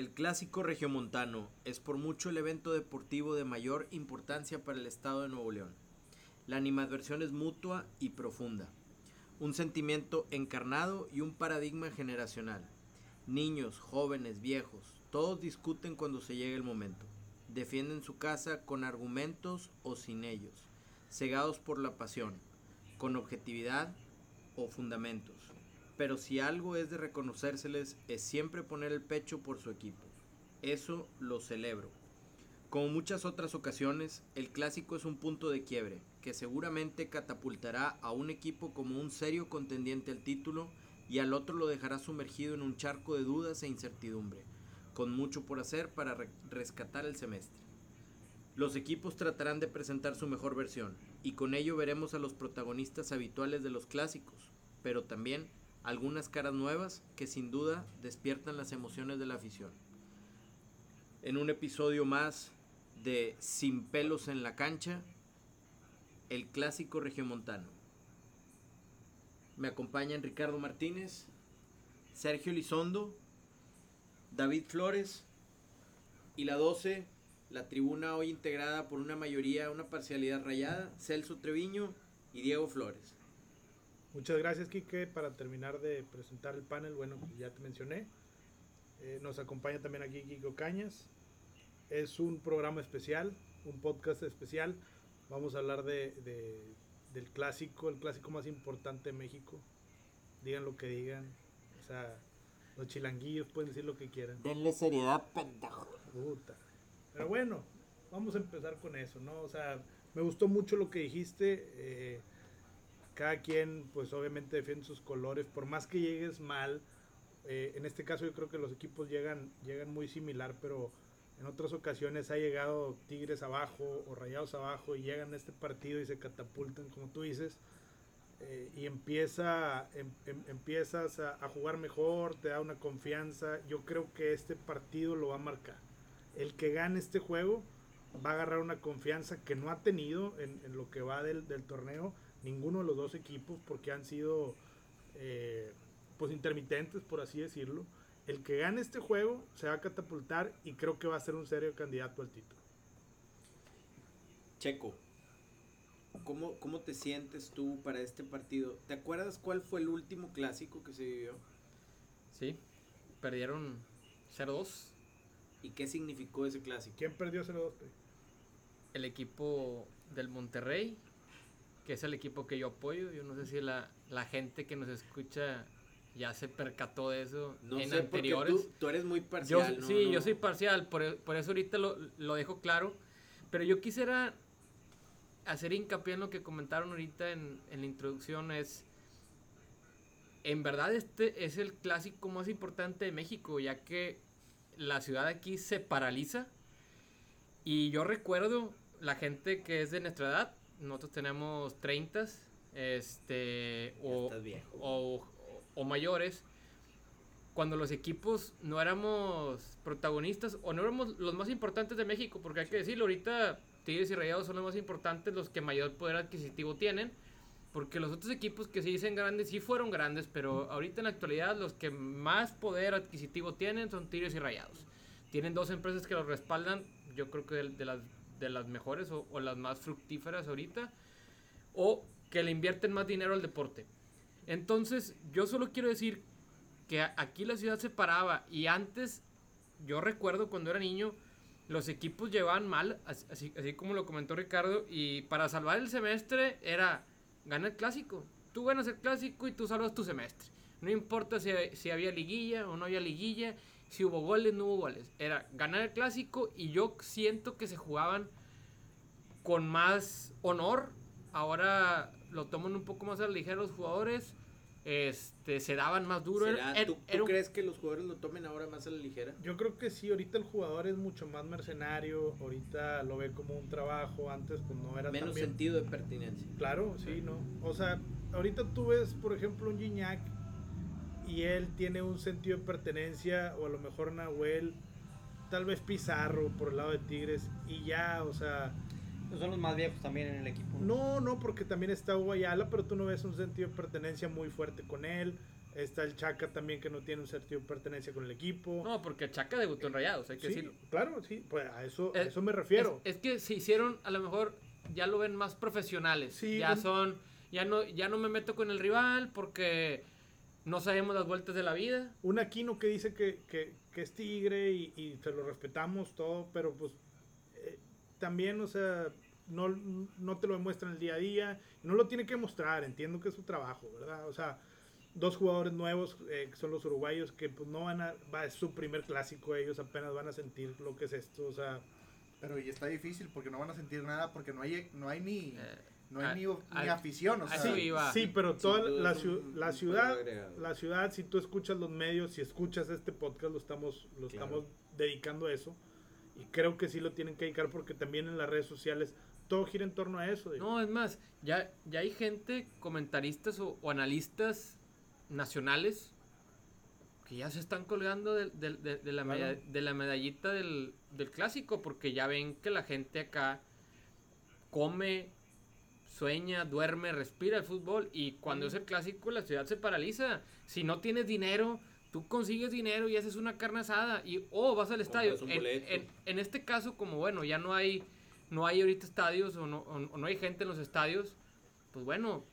El clásico regiomontano es por mucho el evento deportivo de mayor importancia para el estado de Nuevo León. La animadversión es mutua y profunda. Un sentimiento encarnado y un paradigma generacional. Niños, jóvenes, viejos, todos discuten cuando se llega el momento. Defienden su casa con argumentos o sin ellos, cegados por la pasión, con objetividad o fundamentos. Pero si algo es de reconocérseles es siempre poner el pecho por su equipo. Eso lo celebro. Como muchas otras ocasiones, el clásico es un punto de quiebre, que seguramente catapultará a un equipo como un serio contendiente al título y al otro lo dejará sumergido en un charco de dudas e incertidumbre, con mucho por hacer para rescatar el semestre. Los equipos tratarán de presentar su mejor versión, y con ello veremos a los protagonistas habituales de los clásicos, pero también algunas caras nuevas que sin duda despiertan las emociones de la afición. En un episodio más de Sin pelos en la cancha, el clásico regiomontano. Me acompañan Ricardo Martínez, Sergio Lizondo, David Flores y la 12, la tribuna hoy integrada por una mayoría, una parcialidad rayada, Celso Treviño y Diego Flores. Muchas gracias, Quique. Para terminar de presentar el panel, bueno, ya te mencioné. Eh, nos acompaña también aquí Kiko Cañas, es un programa especial, un podcast especial. Vamos a hablar de, del clásico, el clásico más importante de México. Digan lo que digan. O sea, los chilanguillos pueden decir lo que quieran. Denle seriedad, pendejo. Puta. Pero bueno, vamos a empezar con eso, ¿no? O sea, me gustó mucho lo que dijiste. Eh, cada quien, pues obviamente defiende sus colores. Por más que llegues mal, eh, en este caso yo creo que los equipos llegan, llegan muy similar, pero en otras ocasiones ha llegado Tigres abajo o Rayados abajo y llegan a este partido y se catapultan, como tú dices, eh, y empieza, em, em, empiezas a, jugar mejor, te da una confianza. Yo creo que este partido lo va a marcar. El que gane este juego va a agarrar una confianza que no ha tenido en, lo que va del, torneo ninguno de los dos equipos porque han sido eh, pues intermitentes, por así decirlo el que gane este juego se va a catapultar y creo que va a ser un serio candidato al título. Checo, ¿cómo, cómo te sientes tú para este partido? ¿Te acuerdas cuál fue el último clásico que se vivió? Sí, perdieron 0-2. ¿Y qué significó ese clásico? ¿Quién perdió 0-2? El equipo del Monterrey, que es el equipo que yo apoyo. Yo no sé si la, la gente que nos escucha ya se percató de eso en anteriores. Tú, eres muy parcial. sí, yo soy parcial, por, eso ahorita lo, lo, dejo claro. Pero yo quisiera hacer hincapié en lo que comentaron ahorita en, en la introducción, es, en verdad este es el clásico más importante de México, ya que la ciudad aquí se paraliza. Y yo recuerdo la gente que es de nuestra edad, nosotros tenemos 30, este, o, o, o mayores, cuando los equipos no éramos protagonistas o no éramos los más importantes de México, porque hay que decirlo, ahorita Tigres y Rayados son los más importantes, los que mayor poder adquisitivo tienen, porque los otros equipos que se dicen grandes sí fueron grandes, pero ahorita en la actualidad los que más poder adquisitivo tienen son Tigres y Rayados. Tienen dos empresas que los respaldan, yo creo que de, las, de las mejores o, las más fructíferas ahorita, o que le invierten más dinero al deporte. Entonces, yo solo quiero decir que aquí la ciudad se paraba y antes, yo recuerdo cuando era niño, los equipos llevaban mal, así, así como lo comentó Ricardo, y para salvar el semestre era gana el clásico. Tú ganas el clásico y tú salvas tu semestre. No importa si, si había liguilla o no había liguilla, si hubo goles, no hubo goles. Era ganar el clásico y yo siento que se jugaban con más honor. Ahora lo toman un poco más a la ligera los jugadores. Este, se daban más duro. ¿Tú, crees que los jugadores lo tomen ahora más a la ligera? Yo creo que sí, ahorita el jugador es mucho más mercenario, ahorita lo ve como un trabajo, antes pues no era Menos sentido de pertinencia. Claro, sí, ¿no? O sea, ahorita tú ves, por ejemplo, un Gignac y él tiene un sentido de pertenencia, o a lo mejor Nahuel, tal vez Pizarro por el lado de Tigres, y ya, o sea son los más viejos también en el equipo. No, no, porque también está Hugo pero tú no ves un sentido de pertenencia muy fuerte con él. Está el Chaca también que no tiene un sentido de pertenencia con el equipo. No, porque Chaca debutó en Rayados, hay que Sí, decirlo. claro, sí, pues a eso, a Es- eso me refiero. Es, es que se hicieron, a lo mejor ya lo ven más profesionales. Sí, ya un- son, ya no, ya no me meto con el rival porque no sabemos las vueltas de la vida. Un Aquino que dice que, que, que es tigre y, y se lo respetamos todo, pero pues eh, también, o sea, no, no te lo demuestra en el día a día, y no lo tiene que mostrar, entiendo que es su trabajo, ¿verdad? O sea, dos jugadores nuevos eh, que son los uruguayos que pues no van a, va, es su primer clásico, ellos apenas van a sentir lo que es esto, o sea, Pero y está difícil porque no van a sentir nada porque no hay, no hay ni, Eh, no hay a- ni, a- ni afición. O sea, iba. Sí, pero toda la, un- ciudad, la ciudad, si tú escuchas los medios, si escuchas este podcast, lo estamos, lo Claro. estamos dedicando a eso. Y creo que sí lo tienen que dedicar porque también en las redes sociales todo gira en torno a eso. digo. No, es más, ya, ya hay gente, comentaristas o, o analistas nacionales que ya se están colgando de, de la, Claro. de la medallita del, del clásico porque ya ven que la gente acá come, sueña, duerme, respira el fútbol y cuando es el clásico la ciudad se paraliza. Si no tienes dinero, tú consigues dinero y haces una carne asada y o vas al estadio. En, boleto. en- en este caso, como bueno, ya no hay no hay ahorita estadios o no, o no hay gente en los estadios, pues bueno,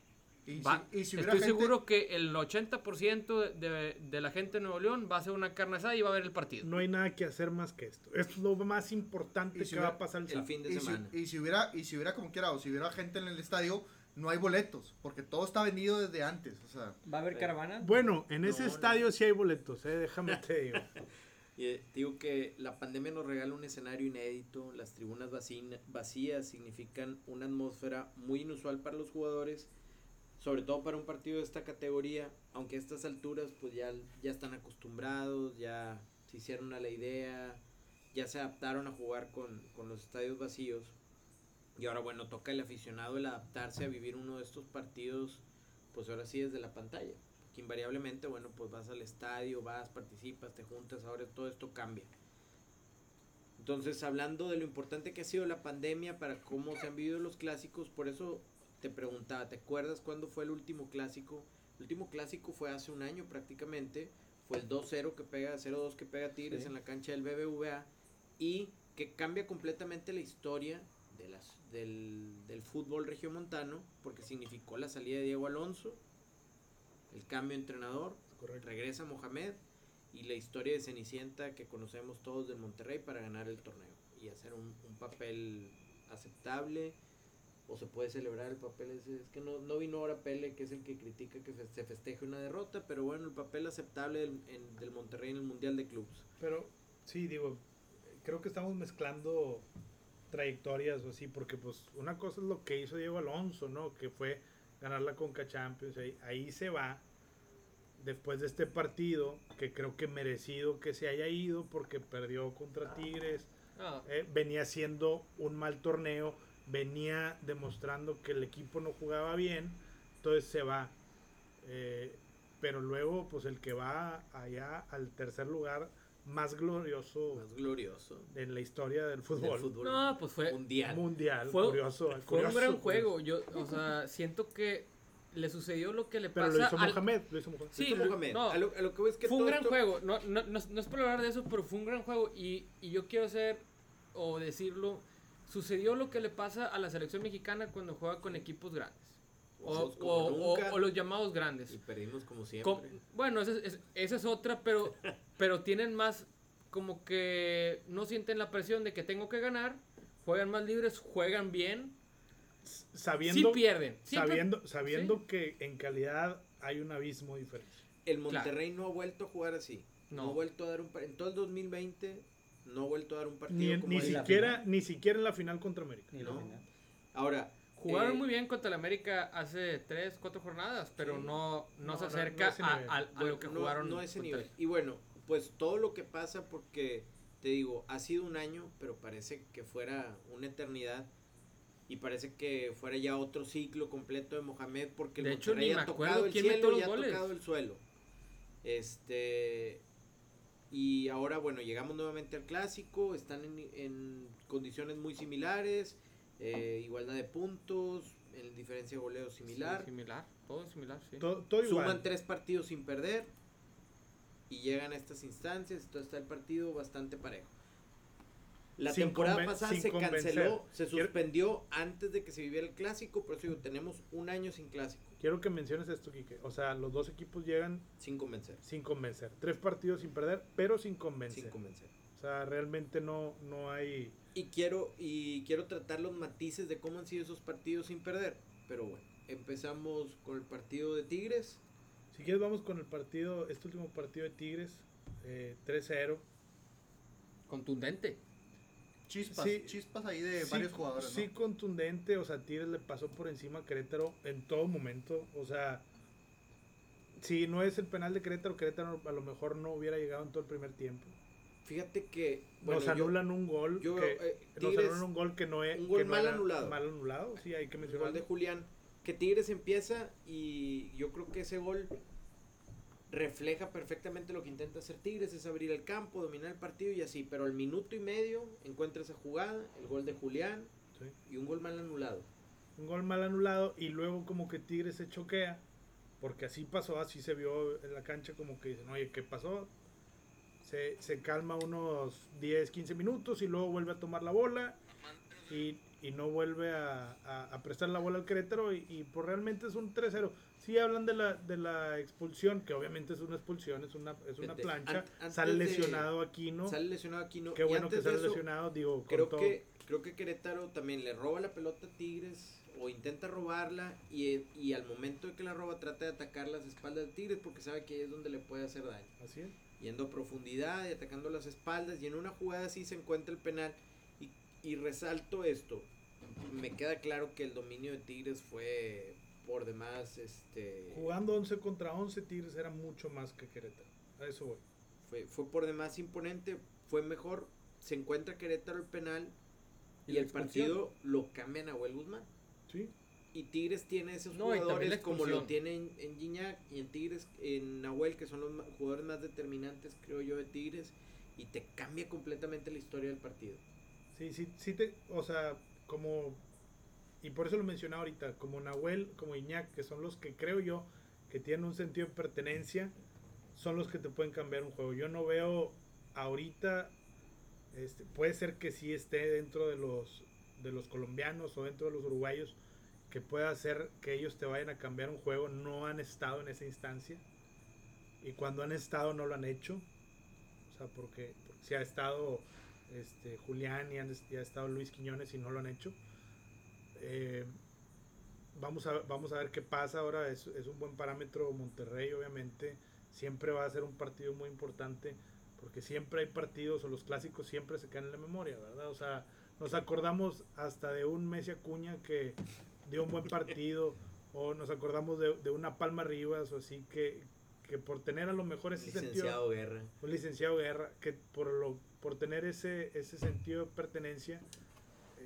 y, va- si, y si hubiera estoy gente, seguro que el 80% de, de, de la gente de Nuevo León va a hacer una carne asada y va a ver el partido. No hay nada que hacer más que esto. Esto es lo más importante si que va a hubiera- pasar el El fin de y si, semana. y si hubiera, y si hubiera como quiera, o si hubiera gente en el estadio, no hay boletos, porque todo está vendido desde antes. O sea, ¿Va a haber caravana? Bueno, en ese No, no. estadio sí hay boletos, eh, déjame te digo. Y, eh, digo que la pandemia nos regala un escenario inédito, las tribunas vacina- vacías significan una atmósfera muy inusual para los jugadores, sobre todo para un partido de esta categoría, aunque a estas alturas pues ya, ya están acostumbrados, ya se hicieron a la idea, ya se adaptaron a jugar con, con los estadios vacíos. Y ahora bueno, toca el aficionado el adaptarse a vivir uno de estos partidos, pues ahora sí desde la pantalla que invariablemente, bueno, pues vas al estadio, vas, participas, te juntas, ahora todo esto cambia. Entonces, hablando de lo importante que ha sido la pandemia para cómo se han vivido los clásicos, por eso te preguntaba, ¿te acuerdas cuándo fue el último clásico? El último clásico fue hace un año prácticamente, fue el 2-0 que pega, 0-2 que pega Tigres Sí. en la cancha del BBVA y que cambia completamente la historia de las, del, del fútbol regiomontano porque significó la salida de Diego Alonso, el cambio de entrenador, Correcto. regresa Mohamed y la historia de Cenicienta que conocemos todos del Monterrey para ganar el torneo y hacer un, un papel aceptable o se puede celebrar el papel ese, es que no, no vino ahora Pele que es el que critica que fe- se festeje una derrota pero bueno el papel aceptable del, en- del Monterrey en el Mundial de Clubes Pero sí, digo, creo que estamos mezclando trayectorias o así, porque pues una cosa es lo que hizo Diego Alonso, ¿no? Que fue ganar la Conca Champions, ahí, ahí se va. Después de este partido, que creo que merecido que se haya ido porque perdió contra Tigres, No, eh, venía siendo un mal torneo, venía demostrando que el equipo no jugaba bien, entonces se va. Eh, pero luego, pues el que va allá al tercer lugar más glorioso más glorioso en la historia del del fútbol, fútbol no, pues fue, mundial mundial. Fue- curioso, fue curioso, un gran curioso. juego. Yo, o sea, siento que le sucedió lo que le Pero pasa lo hizo al- Mohamed, lo hizo Mohamed. Sí, Hizo lo- Mohamed. no. a, lo, a lo que es que fue un gran esto- juego. No, no, no, es- no es por hablar de eso, pero fue un gran juego. Y, y yo quiero hacer o decirlo. Sucedió lo que le pasa a la selección mexicana cuando juega con equipos grandes. O, los llamados grandes. y perdimos como siempre bueno, esa es, esa es otra, pero, pero tienen más como que no sienten la presión de que tengo que ganar, juegan más libres, juegan bien, Sabiendo, sí pierden. Siempre- sabiendo, sabiendo que en calidad hay un abismo diferente. el Monterrey no ha vuelto a jugar así no, No. ha vuelto a dar un en todo el 2020 no ha vuelto a dar un partido Ni, como ni siquiera, ni siquiera en la final contra América. Ni la No. final. ahora Jugaron eh, muy bien contra el América hace 3, 4 jornadas, pero Sí. no, no, No, se no, no acerca a, a- a Bueno, lo que no- jugaron. No, ese nivel. Y bueno, pues todo lo que pasa porque, te digo, ha sido un año, pero parece que fuera una eternidad. Y parece que fuera ya otro ciclo completo de Mohamed porque el De hecho, ni me ha acuerdo tocado el quién cielo metió los y ha goles. tocado el suelo. Este y ahora bueno, llegamos nuevamente al clásico, están en, en condiciones muy similares, eh, igualdad de puntos, en diferencia de goleo Sí, similar. similar. Todo similar, sí. Todo, todo igual. Suman tres partidos sin perder y llegan a estas instancias. Entonces está el partido bastante parejo. La Sin temporada pasada se convencer. canceló, se Quiero- suspendió antes de que se viviera el clásico. Por eso digo, tenemos un año sin clásico, Quiero que menciones esto, Quique. O sea, los dos equipos llegan sin convencer. sin convencer. Tres partidos sin perder, pero sin convencer. Sin convencer. O sea, realmente no, no hay... Y quiero, y quiero tratar los matices de cómo han sido esos partidos sin perder. Pero bueno, empezamos con el partido de Tigres. Si quieres vamos con el partido, este último partido de Tigres, eh, 3-0. Contundente. Chispas, Sí. chispas ahí de Sí, varios jugadores, ¿no? Sí, contundente, o sea, Tigres le pasó por encima a Querétaro en todo momento, o sea, si no es el penal de Querétaro, Querétaro a lo mejor no hubiera llegado en todo el primer tiempo. Fíjate que bueno, nos yo- anulan un gol yo, que eh, nos Tigres- anulan un gol que no es un gol no mal anulado. Mal anulado, sí, hay que el mencionarlo. gol de Julián, que Tigres empieza y yo creo que ese gol refleja perfectamente lo que intenta hacer Tigres, es abrir el campo, dominar el partido y así, pero al minuto y medio encuentra esa jugada, el gol de Julián Sí. y un gol mal anulado. Un gol mal anulado y luego como que Tigres se choquea, porque así pasó, así se vio en la cancha como que dicen, oye, ¿qué pasó? Se, se calma unos 10, 15 minutos y luego vuelve a tomar la bola y, y no vuelve a, a- a prestar la bola al Querétaro y, y pues realmente es un 3-0. Sí hablan de la, de la expulsión, que obviamente es una expulsión, es una, es una plancha. an- sale lesionado aquí, ¿no? Sale lesionado aquí, no. Qué bueno que sale eso, lesionado, digo, Creo todo. que, creo que Querétaro también le roba la pelota a Tigres o intenta robarla y, y al momento de que la roba trata de atacar las espaldas de Tigres porque sabe que ahí es donde le puede hacer daño. Así es. Yendo a profundidad y atacando las espaldas y en una jugada así se encuentra el penal y, y resalto esto. Me queda claro que el dominio de Tigres fue por demás, este, Jugando 11 contra 11, Tigres era mucho más que Querétaro. A eso voy. fue, fue por demás imponente, fue mejor, se encuentra Querétaro el penal Y el partido lo cambia Nahuel Guzmán. Sí. Y Tigres tiene esos No, jugadores como lo expulsión. tiene en, en Gignac y en Tigres, en Nahuel, que son los jugadores más determinantes, creo yo, de Tigres. Y te cambia completamente la historia del partido. Sí, sí, sí te, o sea, como, y por eso lo mencionaba ahorita, como Nahuel, como Iñak, que son los que creo yo que tienen un sentido de pertenencia, son los que te pueden cambiar un juego. Yo no veo ahorita, este, puede ser que sí esté dentro de los, de los colombianos o dentro de los uruguayos, que pueda hacer que ellos te vayan a cambiar un juego, no han estado en esa instancia. Y cuando han estado no lo han hecho. O sea, porque, si ha estado este, Julián y, y ha estado Luis Quiñones y no lo han hecho. Eh, vamos, a, vamos a ver qué pasa ahora. Es, es un buen parámetro Monterrey, obviamente. Siempre va a ser un partido muy importante porque siempre hay partidos o los clásicos siempre se quedan en la memoria, ¿verdad? O sea, nos acordamos hasta de un Messi Acuña que dio un buen partido o nos acordamos de, de una Palma Rivas o así que, que por tener a lo mejor ese sentido Guerra. un licenciado Guerra que por lo por tener ese ese sentido de pertenencia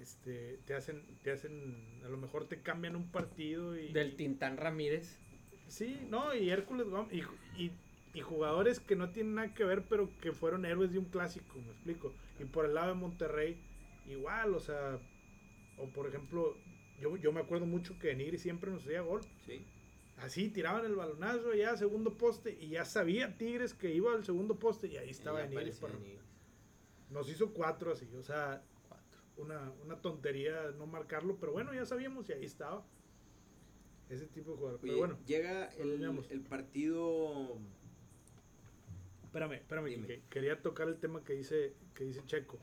este te hacen te hacen a lo mejor te cambian un partido y Del Tintán Ramírez. sí no y Hércules Gómez, y, y, y jugadores que no tienen nada que ver pero que fueron héroes de un clásico me explico y por el lado de Monterrey igual o sea o por ejemplo yo, yo me acuerdo mucho que Nigri siempre nos hacía gol Sí. Así tiraban el balonazo ya segundo poste y ya sabía Tigres que iba al segundo poste y ahí estaba Nigris. Nos hizo cuatro así, o sea, una, una tontería no marcarlo, pero bueno, ya sabíamos y ahí estaba. Ese tipo de jugador. Oye, Pero bueno, llega el, el partido. espérame, espérame, quería tocar el tema que dice, que dice Checo.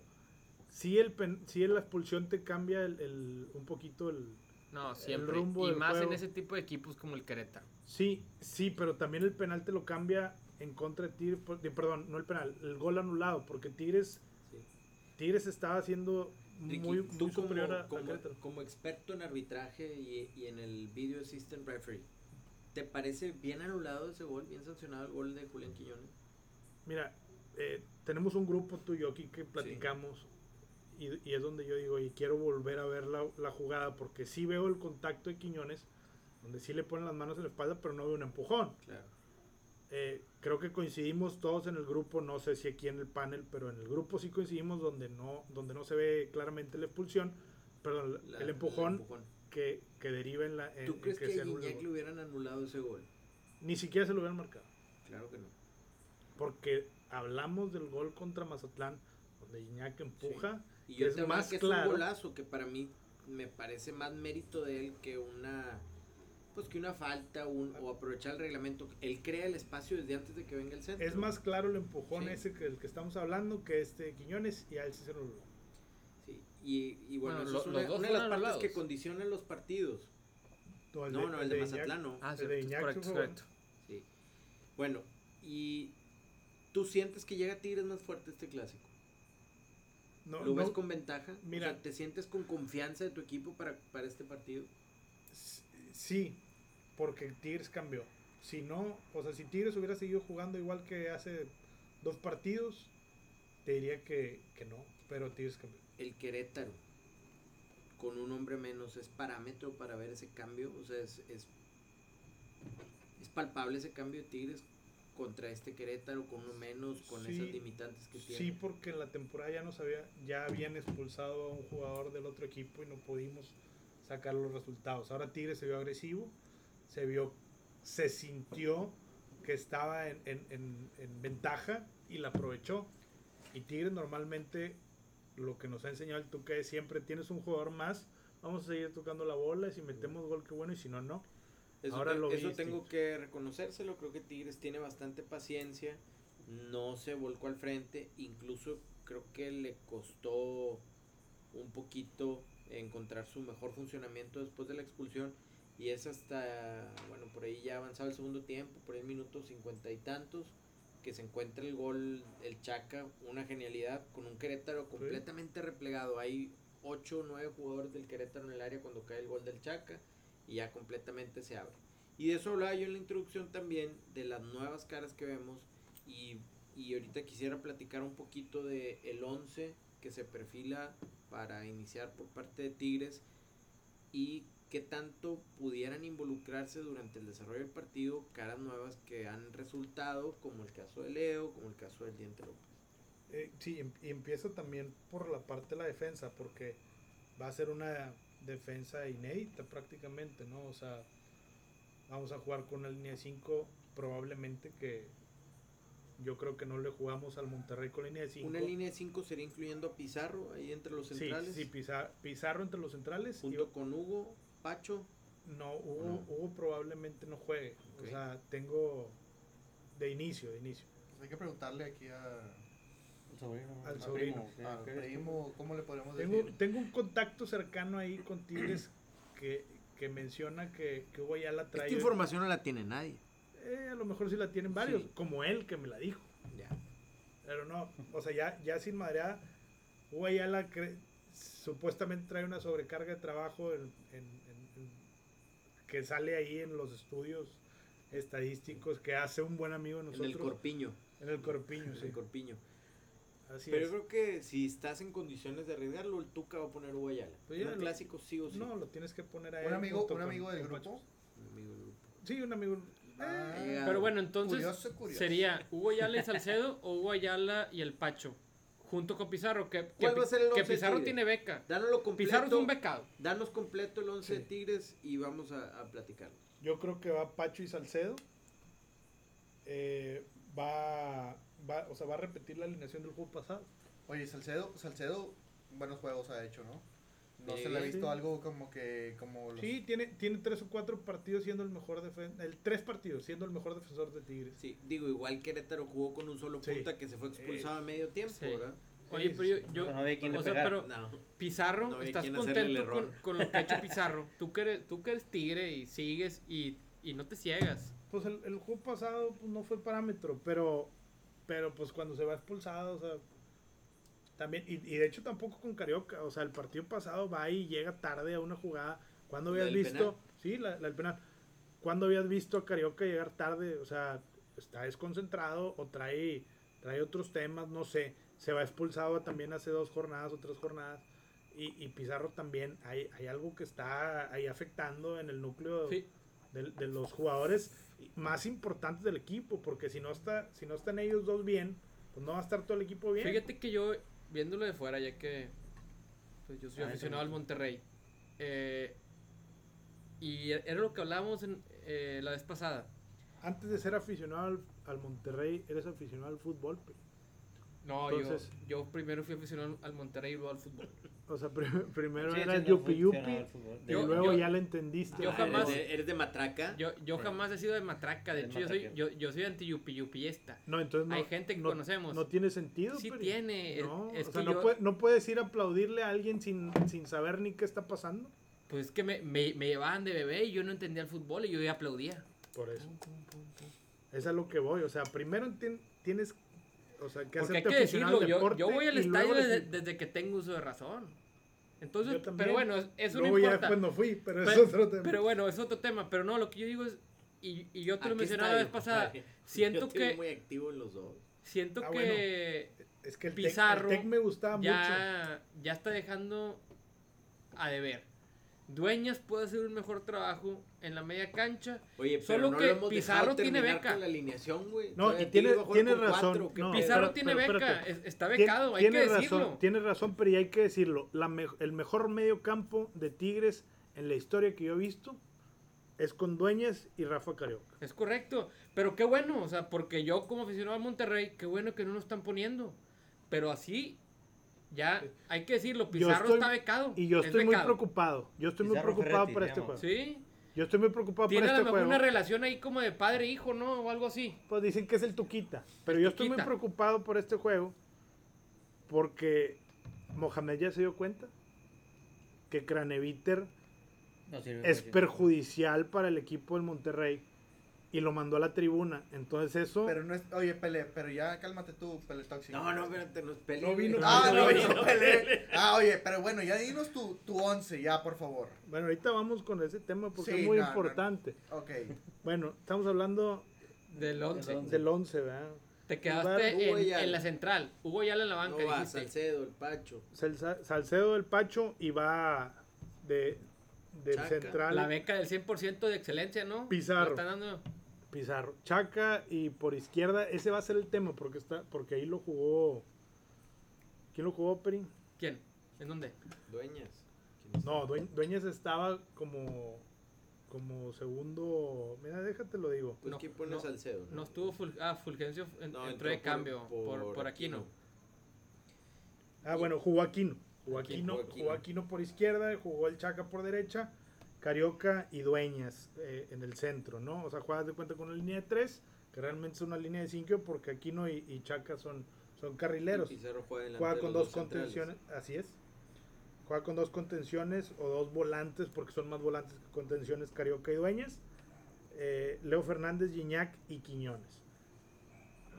Si el pen- si la expulsión te cambia el, el- un poquito el... No, siempre. rumbo y del más en ese tipo de equipos como el Querétaro. Sí, sí, pero también el penal te lo cambia en contra de Tigres, perdón, no el penal, el gol anulado, porque Tigres, Sí. Tigres estaba haciendo Ricky, muy, tú muy como, superior a, como, como experto en arbitraje y, y en el video assistant referee, ¿te parece bien anulado ese gol, bien sancionado el gol de Julián Quiñones? Mira, eh, tenemos un grupo tú y yo aquí que platicamos y, y es donde yo digo, y quiero volver a ver la, la jugada porque sí veo el contacto de Quiñones, donde sí le ponen las manos en la espalda, pero no veo un empujón. Claro. Eh, creo que coincidimos todos en el grupo, no sé si aquí en el panel, pero en el grupo sí coincidimos donde no, donde no se ve claramente la expulsión, perdón, La- el empujón, que, que deriva en la. en- ¿Tú en crees que, se a Gignac le hubieran anulado ese gol? Ni siquiera se lo hubieran marcado. Claro que no. Porque hablamos del gol contra Mazatlán, donde Iñak empuja. Y que yo es te más que es claro. un golazo que para mí me parece más mérito de él que una pues que una falta un- o aprovechar el reglamento. Él crea el espacio desde antes de que venga el centro. Es más claro el empujón Sí. ese que el que estamos hablando que este Quiñones y a él sí se lo. Sí, Y, y bueno, Bueno, eso lo- es los una, dos una de las partes anulados. que condicionan los partidos. No, el No, no, el de Iñak- Mazatlán no. Ah, El de Iñak correcto, sí es fue correcto. Sí. Bueno, y tú sientes que llega Tigres más fuerte este clásico. No, ¿Lo ves no, con ventaja? mira. o sea, ¿te sientes con confianza de tu equipo para, para este partido? Sí, porque Tigres cambió. Si no, o sea, si Tigres hubiera seguido jugando igual que hace dos partidos, te diría que, que no, pero Tigres cambió. El Querétaro, con un hombre menos, ¿es parámetro para ver ese cambio? O sea, es, es, es palpable ese cambio de Tigres contra este Querétaro con uno menos, con Sí, esas limitantes que tiene. Sí, porque en la temporada ya nos había, ya habían expulsado a un jugador del otro equipo y no pudimos sacar los resultados. Ahora Tigres se vio agresivo, se vio, se sintió que estaba en, en- en- en ventaja y la aprovechó. Y Tigres normalmente lo que nos ha enseñado el Tuca es siempre tienes un jugador más, vamos a seguir tocando la bola, y si metemos gol que bueno y si no, no. Eso, Ahora te- lo eso tengo que reconocérselo, creo que Tigres tiene bastante paciencia, no se volcó al frente, incluso creo que le costó un poquito encontrar su mejor funcionamiento después de la expulsión y es hasta, bueno, por ahí ya avanzado el segundo tiempo, por ahí minuto cincuenta y tantos, que se encuentra el gol, el Chaca, una genialidad con un Querétaro completamente replegado, hay 8 o 9 jugadores del Querétaro en el área cuando cae el gol del Chaca y ya completamente se abre. Y de eso hablaba yo en la introducción también, de las nuevas caras que vemos. Y, y ahorita quisiera platicar un poquito de el 11 que se perfila para iniciar por parte de Tigres y qué tanto pudieran involucrarse durante el desarrollo del partido caras nuevas que han resultado, como el caso de Leo, como el caso del Diente López. Eh, sí, em- y empieza también por la parte de la defensa, porque va a ser una defensa inédita prácticamente, ¿no? O sea, vamos a jugar con una línea 5, probablemente que yo creo que no le jugamos al Monterrey con línea de 5. Una línea de 5 sería incluyendo a Pizarro ahí entre los Sí, centrales, sí, Pizarro, Pizarro entre los centrales. y junto con Hugo, Pacho. no, Hugo, no? Hugo probablemente no juegue. O sea, tengo de inicio, de inicio. Pues hay que preguntarle aquí a, El sobrino. Al sobrino. primo, ¿qué- al primo, ¿cómo le podemos Tengo, decir? tengo un contacto cercano ahí con Tigres que, que menciona que, que Hugo ya la trae. Esta información no la tiene nadie. Eh, a lo mejor sí la tienen varios, Sí. como él que me la dijo. Ya. Pero no, o sea, ya, ya sin madreada, Hugo Ayala cre- supuestamente trae una sobrecarga de trabajo en- en- que sale ahí en los estudios estadísticos que hace un buen amigo de En nosotros. el Corpiño. En el Corpiño, En sí. el Corpiño. Así Pero es. yo creo que si estás en condiciones de arriesgarlo, el Tuca va a poner Hugo Ayala. Pues En un clásico sí o sí. No, lo tienes que poner a él. ¿Un amigo, un amigo del grupo? Un amigo del grupo. Sí, un amigo. Ah, Eh, Pero bueno, entonces Curioso, curioso. sería Hugo Ayala y Salcedo o Hugo Ayala y el Pacho. Junto con Pizarro, que, que, ¿Cuál va a ser el que Pizarro Tigres? tiene beca. Dánoslo completo. Pizarro es un becado. Danos completo el 11 de. Tigres y vamos a, a platicar. Yo creo que va Pacho y Salcedo. Eh, va, va, o sea, va a repetir la alineación del juego pasado. Oye, Salcedo, Salcedo, buenos juegos ha hecho, ¿no? No Sí, se le ha visto sí. algo como que, como los... Sí, tiene, tiene tres o cuatro partidos siendo el mejor defensor. El tres partidos siendo el mejor defensor de Tigres. Sí, digo, igual Querétaro jugó con un solo Sí. punta que se fue expulsado a medio tiempo, Sí. ¿verdad? Oye, Sí, pero yo, sí. yo- no había quien le o sea, pero No. Pizarro, No ¿estás contento con, con lo que ha hecho Pizarro? Tú que eres, tú que eres tigre y sigues y, y no te ciegas. Pues el, el juego pasado pues, no fue parámetro, pero, pero pues cuando se va expulsado, o sea, también, y, y de hecho tampoco con Carioca, o sea, el partido pasado va y llega tarde a una jugada. cuando ¿La habías del visto? penal? Sí, la, la del penal. ¿Cuándo habías visto a Carioca llegar tarde? O sea, está desconcentrado o trae, trae otros temas, no sé. Se va expulsado también hace dos jornadas o tres jornadas. Y, y Pizarro también, hay, hay algo que está ahí afectando en el núcleo Sí. de, de los jugadores más importantes del equipo, porque si no está, si no están ellos dos bien, pues no va a estar todo el equipo bien. Fíjate que yo, viéndolo de fuera, ya que pues yo soy Ah, aficionado al. Monterrey, eh, Y era lo que hablábamos en, eh, la vez pasada. Antes de ser aficionado al, al Monterrey, eres aficionado al fútbol. pe. No, Entonces- yo, yo primero fui aficionado al Monterrey y luego al fútbol. O sea, prim- primero Sí, era no, yupi yupi y Yo- luego yo- ya le entendiste. yo Ah, jamás- ¿Eres de, eres de matraca? Yo, yo Sí. jamás he sido de matraca, de El hecho yo soy, yo, yo soy anti yupi yupiesta. No, entonces no, Hay gente que no- conocemos. No tiene sentido. Sí tiene, No, es o sea, no, yo- puede- no puedes ir a aplaudirle a alguien sin, sin saber ni qué está pasando. Pues es que me, me, me llevaban de bebé y yo no entendía el fútbol y yo ya aplaudía. Por eso. Es a lo que voy. O sea, primero tien- tienes o sea, que Porque hay que aficionado decirlo, yo, voy al estadio desde, que tengo uso de razón. Entonces, pero bueno, es- eso Luego no importa. fui, pero, Pe- es otro tema. Pero bueno, es otro tema. Pero no, lo que yo digo es, y, y yo te ¿A lo mencionaba la vez pasada, siento Yo estoy que, muy activo en los dos. siento Ah, que es que el Tec- Pizarro el Tec me gustaba mucho. ya está dejando a deber. Dueñas puede hacer un mejor trabajo en la media cancha. Oye, Solo pero no que lo hemos Pizarro tiene beca. con la alineación, güey. No, y tiene- a tiene razón. cuatro. Pizarro pero- tiene pero beca, espérate. está becado, hay tiene que razón, decirlo. Tiene razón, pero ya hay que decirlo. La me- el mejor medio campo de Tigres en la historia que yo he visto es con Dueñas y Rafa Carioca. Es correcto, pero qué bueno, o sea, porque yo como aficionado al Monterrey, qué bueno que no lo están poniendo. Pero así, ya hay que decirlo, Pizarro estoy- está becado. Y yo es estoy muy preocupado. Yo estoy muy preocupado Ferretti, para este llamo. juego. Sí, Yo estoy muy preocupado tiene por a lo este mejor juego. una relación ahí como de padre-hijo, ¿no? O algo así. Pues dicen que es el Tuquita. Pero El yo estoy muy preocupado por este juego porque Mohamed ya se dio cuenta que Craneviter No es perjudicial para el equipo del Monterrey y lo mandó a la tribuna. Entonces eso... Pero no es, oye, Pele, pero ya cálmate tú, Pele Tóxico. No, no, espérate, no es Pele. No vino-. Ah, no, vino no, Pele. Ah, oye, pero bueno, ya dinos tu, tu once, ya, por favor. Bueno, ahorita vamos con ese tema porque Sí, es muy no, no, importante. Ok. Bueno, estamos hablando Del 11. once. del 11, ¿verdad? Te quedaste Hugo en, la central. Hugo Yala en la banca, No va, dijiste. Salcedo, el Pacho. Salsa- Salcedo del Pacho y va de, del Chaca. central La beca del 100% de excelencia, ¿no? Pizarro. Están dando- Pizarro. Chaca y por izquierda, ese va a ser el tema porque está porque ahí lo jugó. ¿Quién lo jugó, Peri? ¿Quién? ¿En dónde? Dueñas. No, Due- Dueñas estaba como como segundo. Mira, déjate lo digo. Pues No, ¿quién pone no, Salcedo? No estuvo Ful- ah, Fulgencio, en- No, entró de por- cambio por, por, Aquino. Ah, bueno, jugó Aquino. Jugó Aquino, Aquino, jugó Aquino. jugó Aquino por izquierda, jugó el Chaca por derecha, Carioca y Dueñas eh, en el centro, ¿no? O sea, juegas de cuenta con una línea de tres, que realmente es una línea de cinco, porque Aquino y, y Chaca son, son carrileros. Y juega con dos centrales. contenciones, así es. Juega con dos contenciones o dos volantes, porque son más volantes que contenciones Carioca y Dueñas. Eh, Leo Fernández, Gignac y Quiñones.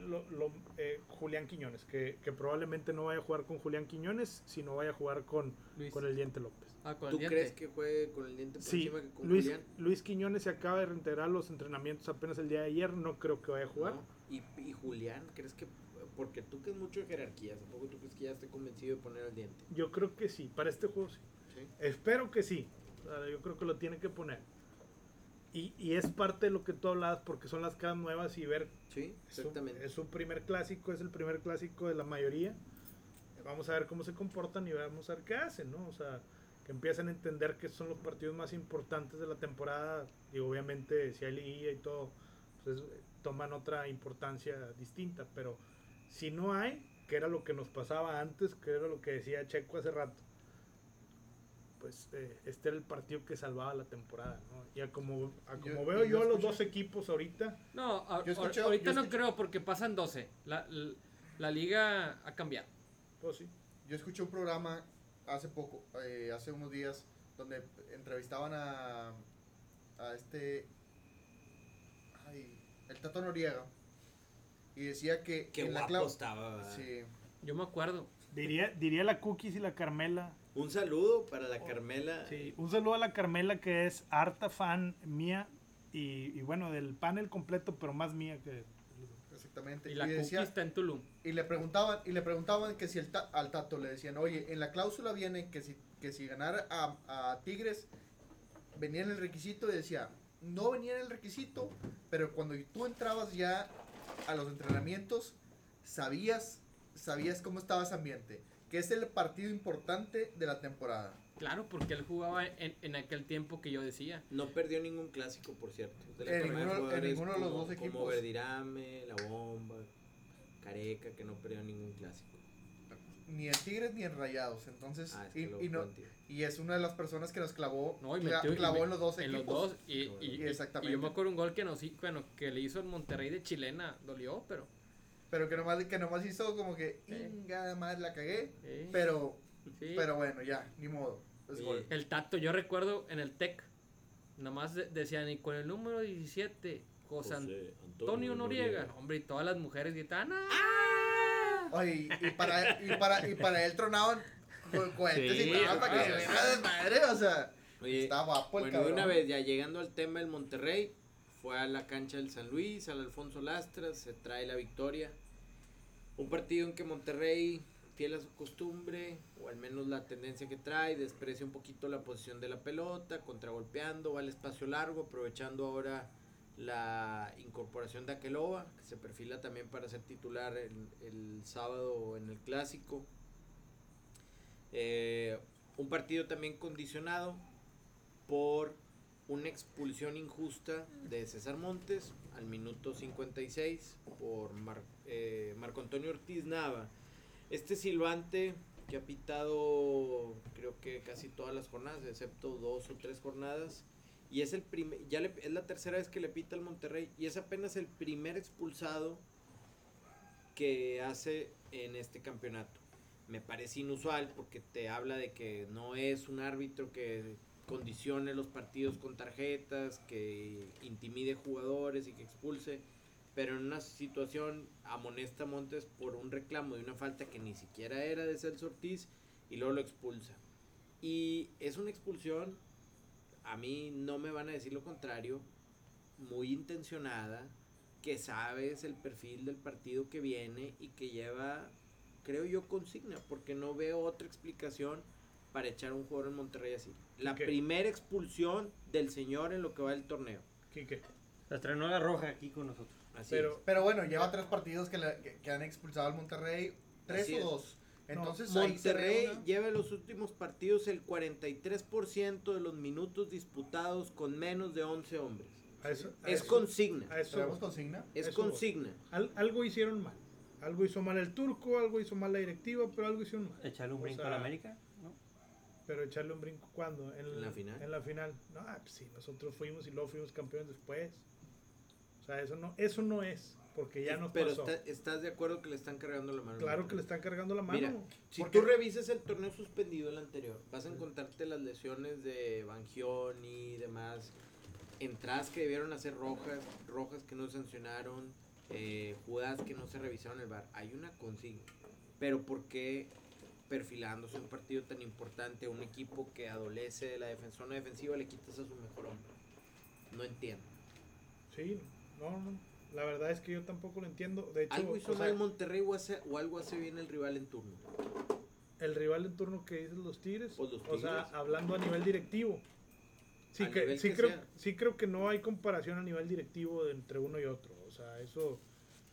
Lo- lo- eh, Julián Quiñones, que, que probablemente no vaya a jugar con Julián Quiñones, sino vaya a jugar con, Luis. con el Diente López. Ah, con ¿Tú crees que juegue con el diente por Sí, encima que con Luis, Julián? Luis Quiñones se acaba de reintegrar los entrenamientos apenas el día de ayer, no creo que vaya a jugar. No. ¿Y, y Julián, ¿crees que.? Porque tú que es mucho de jerarquía, tampoco tú crees que ya esté convencido de poner el diente. Yo creo que sí, para este juego sí. ¿Sí? Espero que sí. O sea, yo creo que lo tiene que poner. Y, y es parte de lo que tú hablabas porque son las caras nuevas y ver. Sí, es su- exactamente. Es su primer clásico, es el primer clásico de la mayoría. Vamos a ver cómo se comportan y vamos a ver qué hacen, ¿no? O sea, que empiezan a entender que son los partidos más importantes de la temporada. Y obviamente, si hay liguilla y todo, pues toman otra importancia distinta. Pero si no hay, que era lo que nos pasaba antes, que era lo que decía Checo hace rato, pues eh, este era el partido que salvaba la temporada, ¿no? Y a como, a como Yo- veo yo yo a los dos equipos ahorita, No, a- Yo escuché- ahor- ahorita yo no creo porque pasan 12. La, la, la liga ha cambiado. pues sí. Yo escuché un programa hace poco, eh, hace unos días, donde entrevistaban a, a este, ay, el Tato Noriega, y decía que Qué en guapo estaba. Sí, Yo me acuerdo. Diría, diría la Cookies y la Carmela. Un saludo para la Carmela. Sí, un saludo a la Carmela que es harta fan mía y, y bueno, del panel completo, pero más mía que... exactamente. Y Y, la decía, en Tulum. y le preguntaban, y le preguntaban que si el ta- al Tato le decían, oye, en la cláusula viene que si, que si ganara a, a Tigres, venía en el requisito y decía, no venía en el requisito, pero cuando tú entrabas ya a los entrenamientos, sabías, sabías cómo estaba ese ambiente. que es el partido importante de la temporada. Claro, porque él jugaba en, en aquel tiempo que yo decía. No perdió ningún clásico, por cierto. En ninguno- en de los como- dos equipos. Como Verdirame, La Bomba, Careca, que no perdió ningún clásico. Ni en Tigres ni en Rayados. Entonces, Ah, es y, que lo y no, y es una de las personas que nos clavó, No, y metió- y clavó me- en los dos En equipos. los dos. Y, y- Y y- exactamente. y yo me acuerdo un gol que nos bueno, que le hizo en Monterrey de chilena. Dolió, pero. Pero que nomás, que nomás hizo como que, Sí. inga madre, la cagué. eh, Pero, sí. pero bueno, ya, ni modo. Es Oye, gol. El tato, yo recuerdo en el TEC. Nomás de- decían, y con el número 17, José Antonio Noriega. Hombre, y todas las mujeres gritaban, ¡ah! Oye, y, para, y, para, y para él tronaban co- cohetes Sí, y nada para que ah, se vea de madre, o sea, Oye, está guapo el bueno, de cabrón. una vez, ya llegando al tema del Monterrey, fue a la cancha del San Luis, al Alfonso Lastras, se trae la victoria. Un partido en que Monterrey, fiel a su costumbre, o al menos la tendencia que trae, desprecia un poquito la posición de la pelota, contragolpeando, va al espacio largo, aprovechando ahora la incorporación de Aqueloba, que se perfila también para ser titular el, sábado en el clásico. Eh, un partido también condicionado por una expulsión injusta de César Montes al minuto 56 por Mar- eh, Marco Antonio Ortiz Nava. Este silbante que ha pitado creo que casi todas las jornadas, excepto dos o tres jornadas. Y es el primer, ya le- es la tercera vez que le pita al Monterrey y es apenas el primer expulsado que hace en este campeonato. Me parece inusual porque te habla de que no es un árbitro que condicione los partidos con tarjetas, que intimide jugadores y que expulse, pero en una situación amonesta a Montes por un reclamo de una falta que ni siquiera era de Celso Ortiz y luego lo expulsa. Y es una expulsión, a mí no me van a decir lo contrario, muy intencionada, que sabes el perfil del partido que viene y que lleva, creo yo, consigna, porque no veo otra explicación para echar a un jugador en Monterrey así. La ¿Qué? primera expulsión del señor en lo que va del torneo. Quique. Se estrenó la roja aquí con nosotros. Así Pero- es. Pero bueno, lleva tres partidos que, le- que- que han expulsado al Monterrey, tres Así o es. dos. Entonces ve Monterrey una- lleva en los últimos partidos el 43% de los minutos disputados con menos de 11 hombres. A eso, a Es eso- consigna. a eso- ¿Traemos consigna? Es consigna. al- algo hicieron mal. Algo hizo mal el turco, algo hizo mal la directiva, pero algo hicieron mal. Echarle un O brinco sea, a la América, ¿no? Pero echarle un brinco cuando en, ¿En la final? En la final. No, ah, pues sí, nosotros fuimos y luego fuimos campeones después. Sea, eso no, eso no es, porque ya nos Pero pasó. está- estás de acuerdo que le están cargando la mano. Claro que le están cargando la mano. Mira, si Porque- tú revisas el torneo suspendido el anterior, vas a encontrarte las lesiones de Bangioni y demás, entradas que debieron hacer rojas, rojas que no sancionaron, eh, jugadas que no se revisaron el bar. Hay una consigna. Pero ¿por qué perfilándose un partido tan importante a un equipo que adolece de la defensora defensiva le quitas a su mejor hombre? No entiendo. Sí, no, no. La verdad es que yo tampoco lo entiendo. De hecho, Algo hizo o sea, mal Monterrey o, hace- o algo hace bien el rival en turno. el rival en turno que dicen los Tigres, Pues los o sea, hablando a nivel directivo. Sí, que, nivel sí, que creo, sea. sí creo que no hay comparación a nivel directivo de entre uno y otro. O sea, eso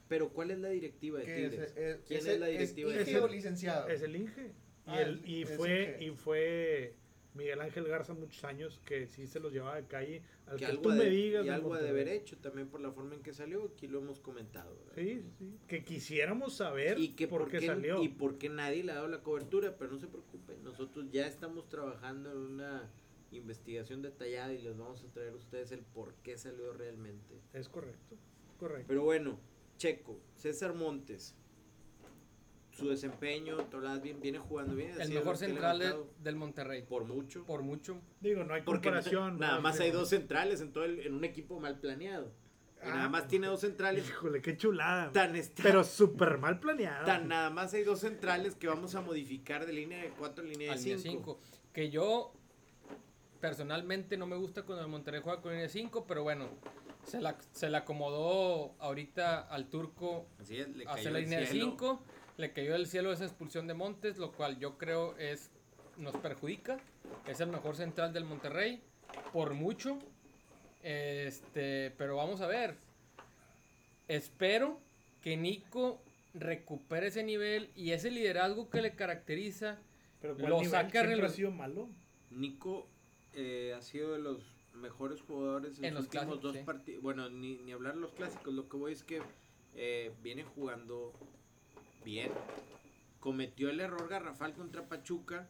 Pero ¿cuál es la directiva de ¿Qué es, Tigres? Eh, ¿Quién es la directiva de Inge Tigres? licenciado? es el Inge. Y, Ah, el, el- y, es fue, Inge. y fue Miguel Ángel Garza muchos años que sí se los llevaba de calle. Al que que, tú me digas. y algo de haber hecho también por la forma en que salió, aquí lo hemos comentado. Sí, sí. Que quisiéramos saber Y que por, por qué qué, salió. y por qué nadie le ha dado la cobertura, pero no se preocupen, nosotros ya estamos trabajando en una investigación detallada y les vamos a traer a ustedes el por qué salió realmente. Es correcto. Correcto. Pero bueno, Checo, César Montes, su desempeño, Tolás bien, viene jugando bien. El mejor central del Monterrey. por mucho. Por mucho. Digo, no hay Porque comparación. nada más hay dos centrales en todo el- en un equipo mal planeado. Y Ah, nada más tiene dos centrales. Híjole, qué chulada. Tan está- Pero súper mal planeado. Tan nada más hay dos centrales que vamos a modificar de línea de 4 a línea de al línea 5. 5. Que yo personalmente no me gusta cuando el Monterrey juega con línea 5, pero bueno, se la, se la acomodó ahorita al turco Así es, le hacer cayó la el línea de cielo. 5. Le cayó del cielo esa expulsión de Montes, lo cual yo creo es nos perjudica. Es el mejor central del Monterrey, por mucho. Este, pero vamos a ver. Espero que Nico recupere ese nivel y ese liderazgo que le caracteriza. Pero ¿cuál Lo nivel? saca ha sido malo. Nico eh, ha sido de los mejores jugadores en, En los, últimos clásicos, dos sí. partidos. Bueno, ni, ni hablar de los clásicos. Lo que voy es que eh, viene jugando bien. Cometió el error garrafal contra Pachuca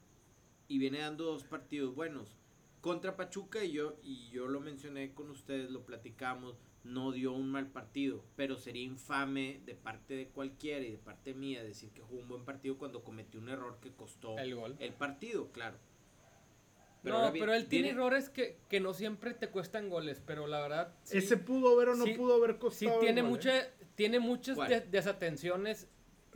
y viene dando dos partidos buenos. Contra Pachuca y yo, y yo lo mencioné con ustedes, lo platicamos, no dio un mal partido, pero sería infame de parte de cualquiera y de parte mía decir que jugó un buen partido cuando cometió un error que costó El gol. el partido, claro. no, ahora vi- pero él tiene viene- errores que, que no siempre te cuestan goles, pero la verdad. sí- Ese pudo haber o no sí- pudo haber sí costado. el tiene, ¿eh? mucha, tiene muchas desatenciones.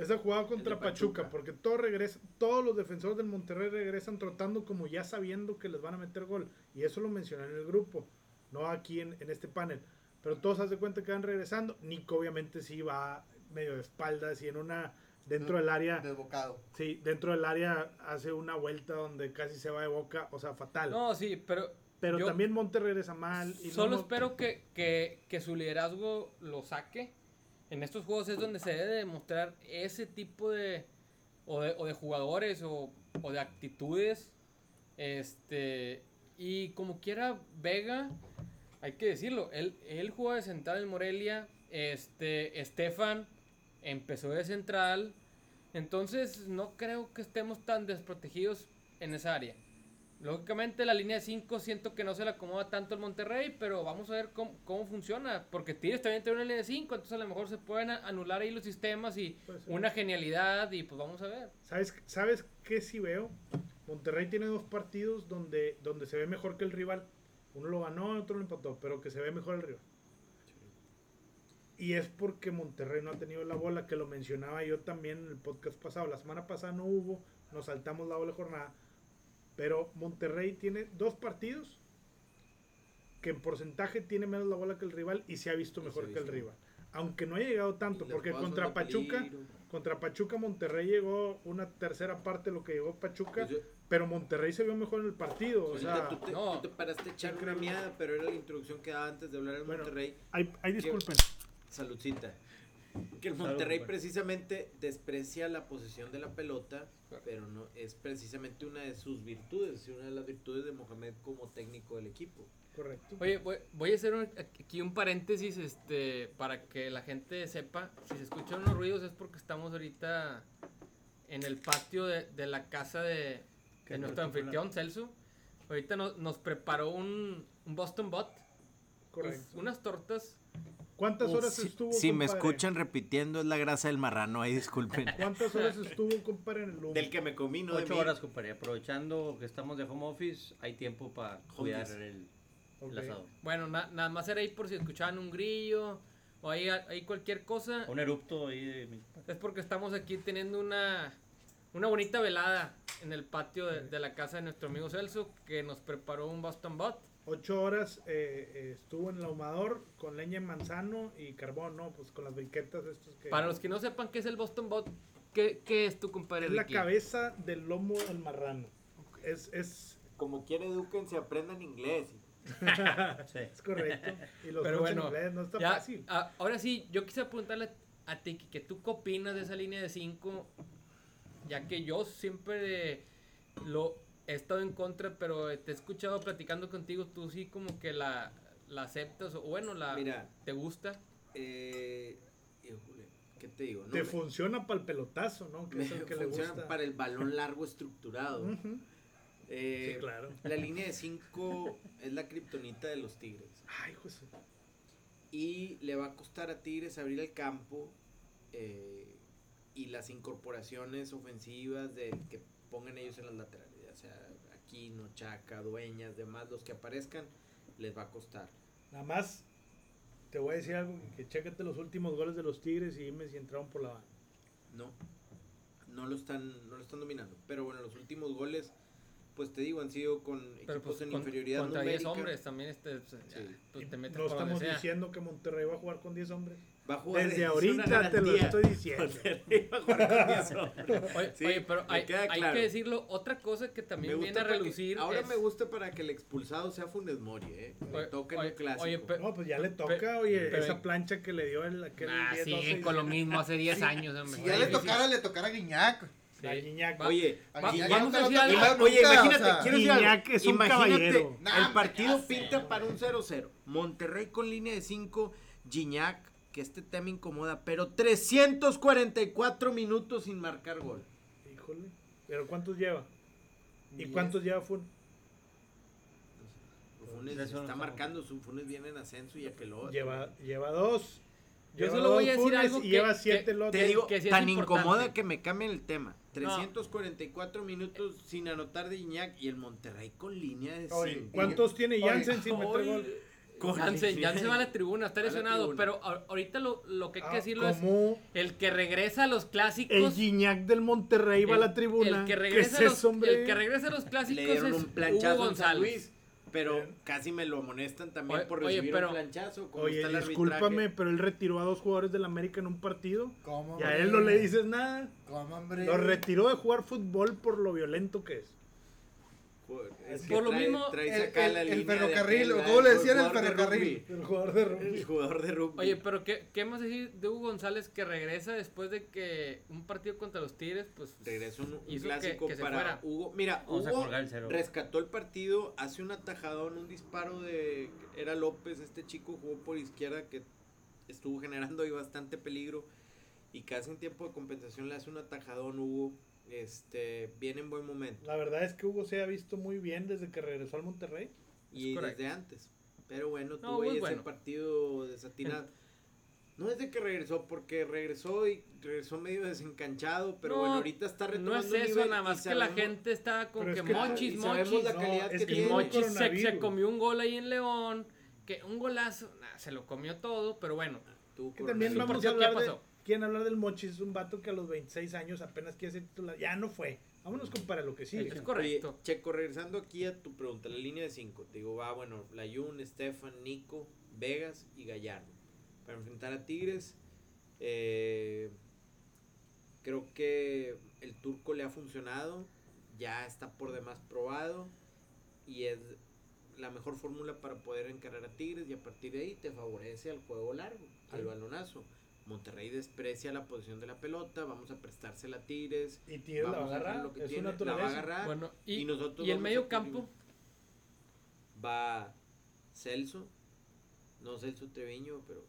Esa jugada contra Pachuca, Pachuca. porque todo regresa, todos los defensores del Monterrey regresan trotando como ya sabiendo que les van a meter gol. Y eso lo mencioné en el grupo, no aquí en, en este panel. Pero todos se de cuenta que van regresando. Nico obviamente sí va medio de espaldas y en una dentro del área, Desbocado. sí, dentro del área hace una vuelta donde casi se va de boca, o sea, fatal. No, sí, pero. Pero yo también Monte regresa mal. Y no- Solo no- espero que, que, que su liderazgo lo saque. En estos juegos es donde se debe demostrar ese tipo de. O de, jugadores o, o de actitudes. Este. Y como quiera, Vega, hay que decirlo, él, él jugó de central en Morelia. Este. Estefan empezó de central. Entonces, no creo que estemos tan desprotegidos en esa área. Lógicamente la línea de 5 siento que no se le acomoda tanto el Monterrey, pero vamos a ver cómo, cómo funciona. Porque Tigres también tiene una línea de 5, entonces a lo mejor se pueden anular ahí los sistemas y una genialidad y pues vamos a ver. ¿Sabes, ¿Sabes qué sí veo? Monterrey tiene dos partidos donde, donde se ve mejor que el rival. Uno lo ganó, otro lo empató, pero que se ve mejor el rival. Y es porque Monterrey no ha tenido la bola, que lo mencionaba yo también en el podcast pasado. La semana pasada no hubo, nos saltamos la doble jornada. Pero Monterrey tiene dos partidos que en porcentaje tiene menos la bola que el rival y se ha visto mejor ha que el rival. Aunque no haya llegado tanto, porque contra Pachuca, contra Pachuca Monterrey llegó una tercera parte de lo que llegó Pachuca, Pues yo- pero Monterrey se vio mejor en el partido. O sea, tú, te, no. tú te paraste a echar una miada, pero era la introducción que daba antes de hablar Bueno. Monterrey. ay, disculpen. Saludcita. Que el Monterrey precisamente desprecia la posesión de la pelota, pero no es precisamente una de sus virtudes, y una de las virtudes de Mohamed como técnico del equipo. Correcto. Oye, voy, voy a hacer un- aquí un paréntesis este, para que la gente sepa. Si se escuchan unos ruidos es porque estamos ahorita en el patio de, de la casa de, nuestro anfitrión Celso. Ahorita nos, nos preparó un, un Boston Bot. Correcto. Uf, unas tortas. ¿Cuántas Uf, horas Si, estuvo? si me escuchan repitiendo es la grasa del marrano, ahí disculpen. ¿Cuántas horas estuvo, compadre, en el Loom? Del que me comí, no de Ocho mí. horas, compadre. Aprovechando que estamos de home office, hay tiempo para cuidar el, Ok. el asado. Bueno, na- nada más era ahí por si escuchaban un grillo o ahí, ahí cualquier cosa. Un erupto ahí de mi- Es porque estamos aquí teniendo una, una bonita velada en el patio de, de la casa de nuestro amigo Celso que nos preparó un Boston Bot. Ocho horas eh, eh, estuvo en el ahumador con leña de manzano y carbón, ¿no? Pues con las briquetas estos que... Para los que no sepan qué es el Boston Bot, ¿qué, qué es tu compadre Es la Ricky? cabeza del lomo del marrano. Es, es, Como quiere eduquen, se aprendan inglés. Sí. es correcto. Y los Pero en bueno, inglés no está Ya, fácil. a- ahora sí, yo quisiera preguntarle a ti, que tú qué opinas de esa línea de 5, ya que yo siempre lo he estado en contra, pero te he escuchado platicando contigo, tú sí como que la, la aceptas, o bueno, la Mira, te gusta. eh, híjole, ¿qué te digo? No Te me- funciona para el pelotazo, ¿no? Que me es el que le funciona gusta. para el balón largo estructurado. Eh, Sí, claro. La línea de 5 es la kriptonita de los Tigres. Ay, José. Y le va a costar a Tigres abrir el campo eh, y las incorporaciones ofensivas de que pongan ellos en las laterales. Sea, Aquino, Chaca, Dueñas, demás, los que aparezcan, les va a costar. Nada más te voy a decir algo, que chécate los últimos goles de los Tigres y dime si entraron por la banda. No, no lo están, no lo están dominando. Pero bueno, los últimos goles, pues te digo, han sido con Pero equipos pues en con- inferioridad contra 10 numérica. hombres también este, pues, ya, Sí. pues, te metes no por estamos diciendo que Monterrey va a jugar con 10 hombres. Va a jugar Desde es ahorita te lo estoy diciendo. Monterrey va a jugar con 10 hombres. Oye, Sí, oye, pero hay, queda hay claro. que decirlo. Otra cosa que también Me viene a que- relucir. ahora es- me gusta para que el expulsado sea Funes Mori, ¿eh? Me Oye, toca en oye, un clásico. oye, pe- No, pues ya le toca, oye, pero- esa plancha que le dio el aquel Ah, 10, 12 siguen con lo mismo hace 10 años. hombre. Si ya le tocara, le tocara a Guiñac. Sí. A Guiñac. Va- Oye, Va- vamos a decir algo. Oye, imagínate, o sea, quiero decir Guiñac algo. es un Imagínate. Nah, el partido pinta para un 0-0. Monterrey con línea de 5, Gignac, que este tema incomoda, pero 344 minutos sin marcar gol. Híjole. ¿Pero cuántos lleva? ¿Y Diez. cuántos lleva Fun? Funes eso no está marcando, su Funes viene en ascenso y Aqueloba. Lleva, lleva dos. Yo Lleva solo voy a dos decir Funes algo y que- lleva que- siete otro. Te digo, que sí tan importante. incomoda que me cambien el tema. 344 minutos sin anotar de Gignac y el Monterrey con línea de 5. Oye, ¿cuántos tiene Oye, Jansen sin meter gol? Jansen, línea Jansen va a la tribuna, está lesionado. tribuna. Pero ahorita lo, lo que hay que Ah, decirlo es: ¿Cómo el que regresa a los clásicos. el Gignac del Monterrey va a la tribuna? El que ¿Qué regresa, es a los, el que regresa a los clásicos Le dieron es un Hugo planchazo González. Luis. Pero Bien. casi me lo amonestan también Oye, por oye, recibir pero- un planchazo. como Oye, está el discúlpame, arbitraje. pero él retiró a dos jugadores del América en un partido. ¿Cómo, Y a hombre? él no le dices nada. ¿Cómo, hombre? Lo retiró de jugar fútbol por lo violento que es. Joder, Es por que lo trae- mismo, traes el- acá el- la el línea de ferrocarril, o. ¿cómo le decían el ferrocarril? El jugador de rugby. El jugador de rugby. Oye, pero ¿qué, ¿qué más decir de Hugo González que regresa después de que un partido contra los Tigres, pues Regresó un, clásico que- que se para. Hugo. Mira, Vamos Hugo colgar el cero. rescató el partido, hace un atajadón, un disparo de... Era López, este chico jugó por izquierda que estuvo generando ahí bastante peligro. Y casi en tiempo de compensación le hace un atajadón Hugo. Este, viene en buen momento. La verdad es que Hugo se ha visto muy bien desde que regresó al Monterrey. Y desde antes. Pero bueno, No, muy ese bueno. partido desatinado. No es de que regresó, porque regresó y regresó medio desencanchado, pero No, bueno, ahorita está no retomando es un eso, nivel nada más que la gente está con que es que- mochis, mochis. la No, calidad es que Mochis se, comió un gol ahí en León, que un golazo, nah, se lo comió todo, pero bueno. Tuvo Que también vamos a partido, ¿qué hablar de... ¿Quién hablar del Mochis? Es un vato que a los 26 años apenas quiere ser titular. Ya no fue. Vámonos con para lo que sigue. Es correcto. Oye, Checo, regresando aquí a tu pregunta, la línea de 5. Te digo, va, bueno, Layun, Stefan, Nico, Vegas y Gallardo. Para enfrentar a Tigres, eh, creo que el turco le ha funcionado, ya está por demás probado y es la mejor fórmula para poder encarar a Tigres y a partir de ahí te favorece al juego largo, al balonazo. Monterrey desprecia la posición de la pelota, vamos a prestársela a Tigres, Y Tigres la va a vamos a dejar agarrar. lo que Es tiene, la va a agarrar Bueno, y, y nosotros y el medio campo, va Celso, no Celso Treviño, pero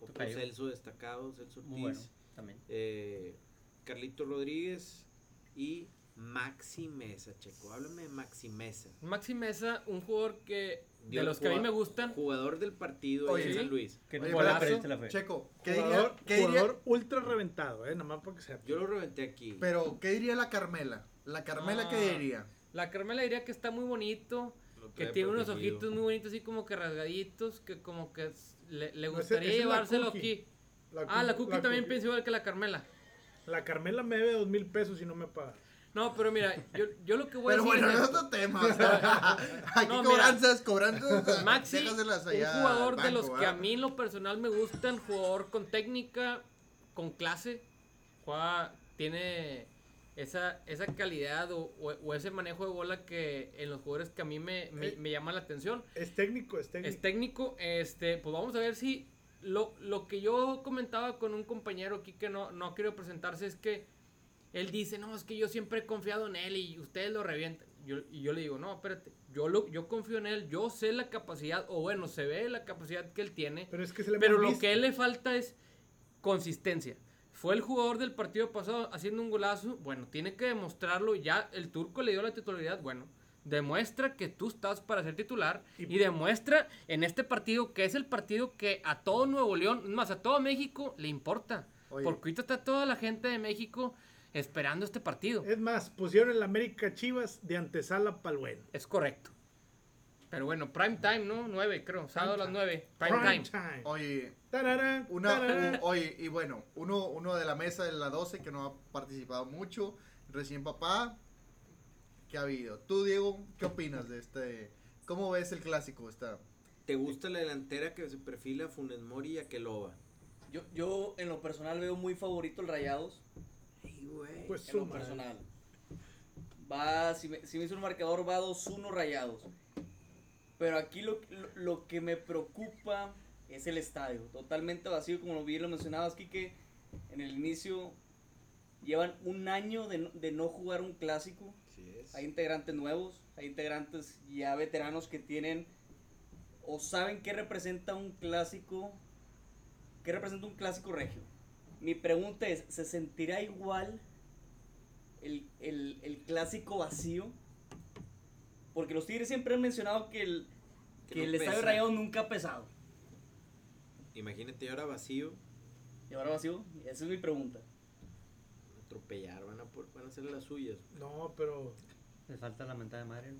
otro Tocayo. Celso destacado, Celso Ortiz, Muy bueno, también. eh, Carlito Rodríguez y Maxi Mesa, Checo, háblame de Maxi Mesa. Maxi Mesa, un jugador que Dio de los que a mí me gustan, Jugador del partido Oye. San Luis. Que Oye, no golazo. la fe. Checo, ¿qué Jugador, diría, qué diría- jugador ultra reventado, eh, nomás para que sea. Yo lo reventé aquí. pero qué diría la Carmela? La Carmela Ah. qué diría? la Carmela diría que está muy bonito, que tiene unos ojitos muy bonitos, así como que rasgaditos, que como que le, le No, ese- gustaría la llevárselo aquí. Ah, la Cookie también piensa igual que la Carmela. La Carmela me debe dos mil pesos y no me paga. No, pero mira, yo, yo lo que voy Pero a decir bueno, es otro tema. o sea, aquí No, mira. cobranzas, cobranzas. Maxi, un jugador de los que a mí en lo personal me gustan, jugador con técnica, con clase, juega, tiene esa, esa calidad o, o- o ese manejo de bola que en los jugadores que a mí me, me, Eh. me llama la atención. Es técnico, es técnico. Es técnico, este, pues vamos a ver si lo, lo que yo comentaba con un compañero aquí que no, no quiero presentarse es que él dice, no, es que yo siempre he confiado en él y ustedes lo revientan. Yo, y yo le digo, no, espérate, yo, lo, yo confío en él, yo sé la capacidad, o bueno, se ve la capacidad que él tiene, Pero es que se le pero lo que a él le falta es consistencia. Fue el jugador del partido pasado haciendo un golazo. Bueno, tiene que demostrarlo. Ya el turco le dio la titularidad. Bueno, demuestra que tú estás para ser titular. Y- Y, demuestra en este partido que es el partido que a todo Nuevo León, más a todo México, le importa. Oye. Porque ahorita está toda la gente de México esperando este partido. Es más, pusieron el América Chivas de antesala para el bueno. Es correcto. Pero bueno, prime time, ¿no? 9, creo. Sábado a las time. 9. Prime, Prime time. time. Oye, Tararán, una, tararán. un- oye, y bueno, uno, uno de la mesa de la 12 que no ha participado mucho, recién papá, ¿qué ha habido? Tú, Diego, ¿qué opinas de este? ¿Cómo ves el clásico? Está? ¿Te gusta la delantera que se perfila Funes Mori y Aqueloba? Yo, yo en lo personal veo muy favorito el Rayados. Güey. Pues En lo suma. personal. Va, si me, si me hizo un marcador, va 2-1 Rayados. Pero aquí lo, lo, lo que me preocupa es el estadio. Totalmente vacío, como lo bien lo mencionabas, Kike. En el inicio llevan un año de no, de no jugar un clásico. Es. Hay integrantes nuevos, hay integrantes ya veteranos que tienen o saben qué representa un clásico, qué representa un clásico regio. Mi pregunta es, ¿se sentirá igual el, el- el clásico vacío? Porque los Tigres siempre han mencionado que el, Que que no el estadio rayado nunca ha pesado. Imagínate ahora vacío, ¿Y ahora vacío? Esa es mi pregunta. atropellar, van a, por- van a hacer las suyas. No, pero Les falta la mentada de madre. ¿no?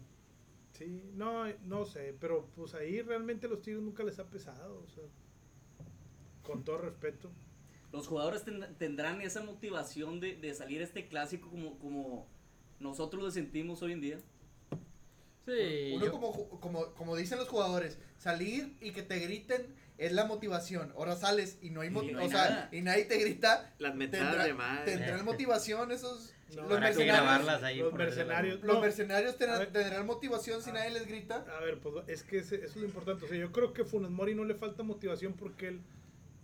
sí, no, no sé, pero pues ahí realmente los Tigres nunca les ha pesado, o sea, con todo respeto. Los jugadores ten- tendrán esa motivación de, de salir a este clásico como, como nosotros lo sentimos hoy en día. Sí, Uno yo- como, como, como dicen los jugadores, salir y que te griten es la motivación. Ahora sales y no hay, no hay o sea, nada. y nadie te grita. Las mentadas Tendrá- de madre. ¿Tendrán motivación esos No, los mercenarios? grabarlas ahí. los mercenarios. Los No, mercenarios A tendrán, ver. tendrán motivación si Ah. nadie les grita. A ver, pues es que ese- eso es lo importante. O sea, yo creo que Funes Mori no le falta motivación porque él, el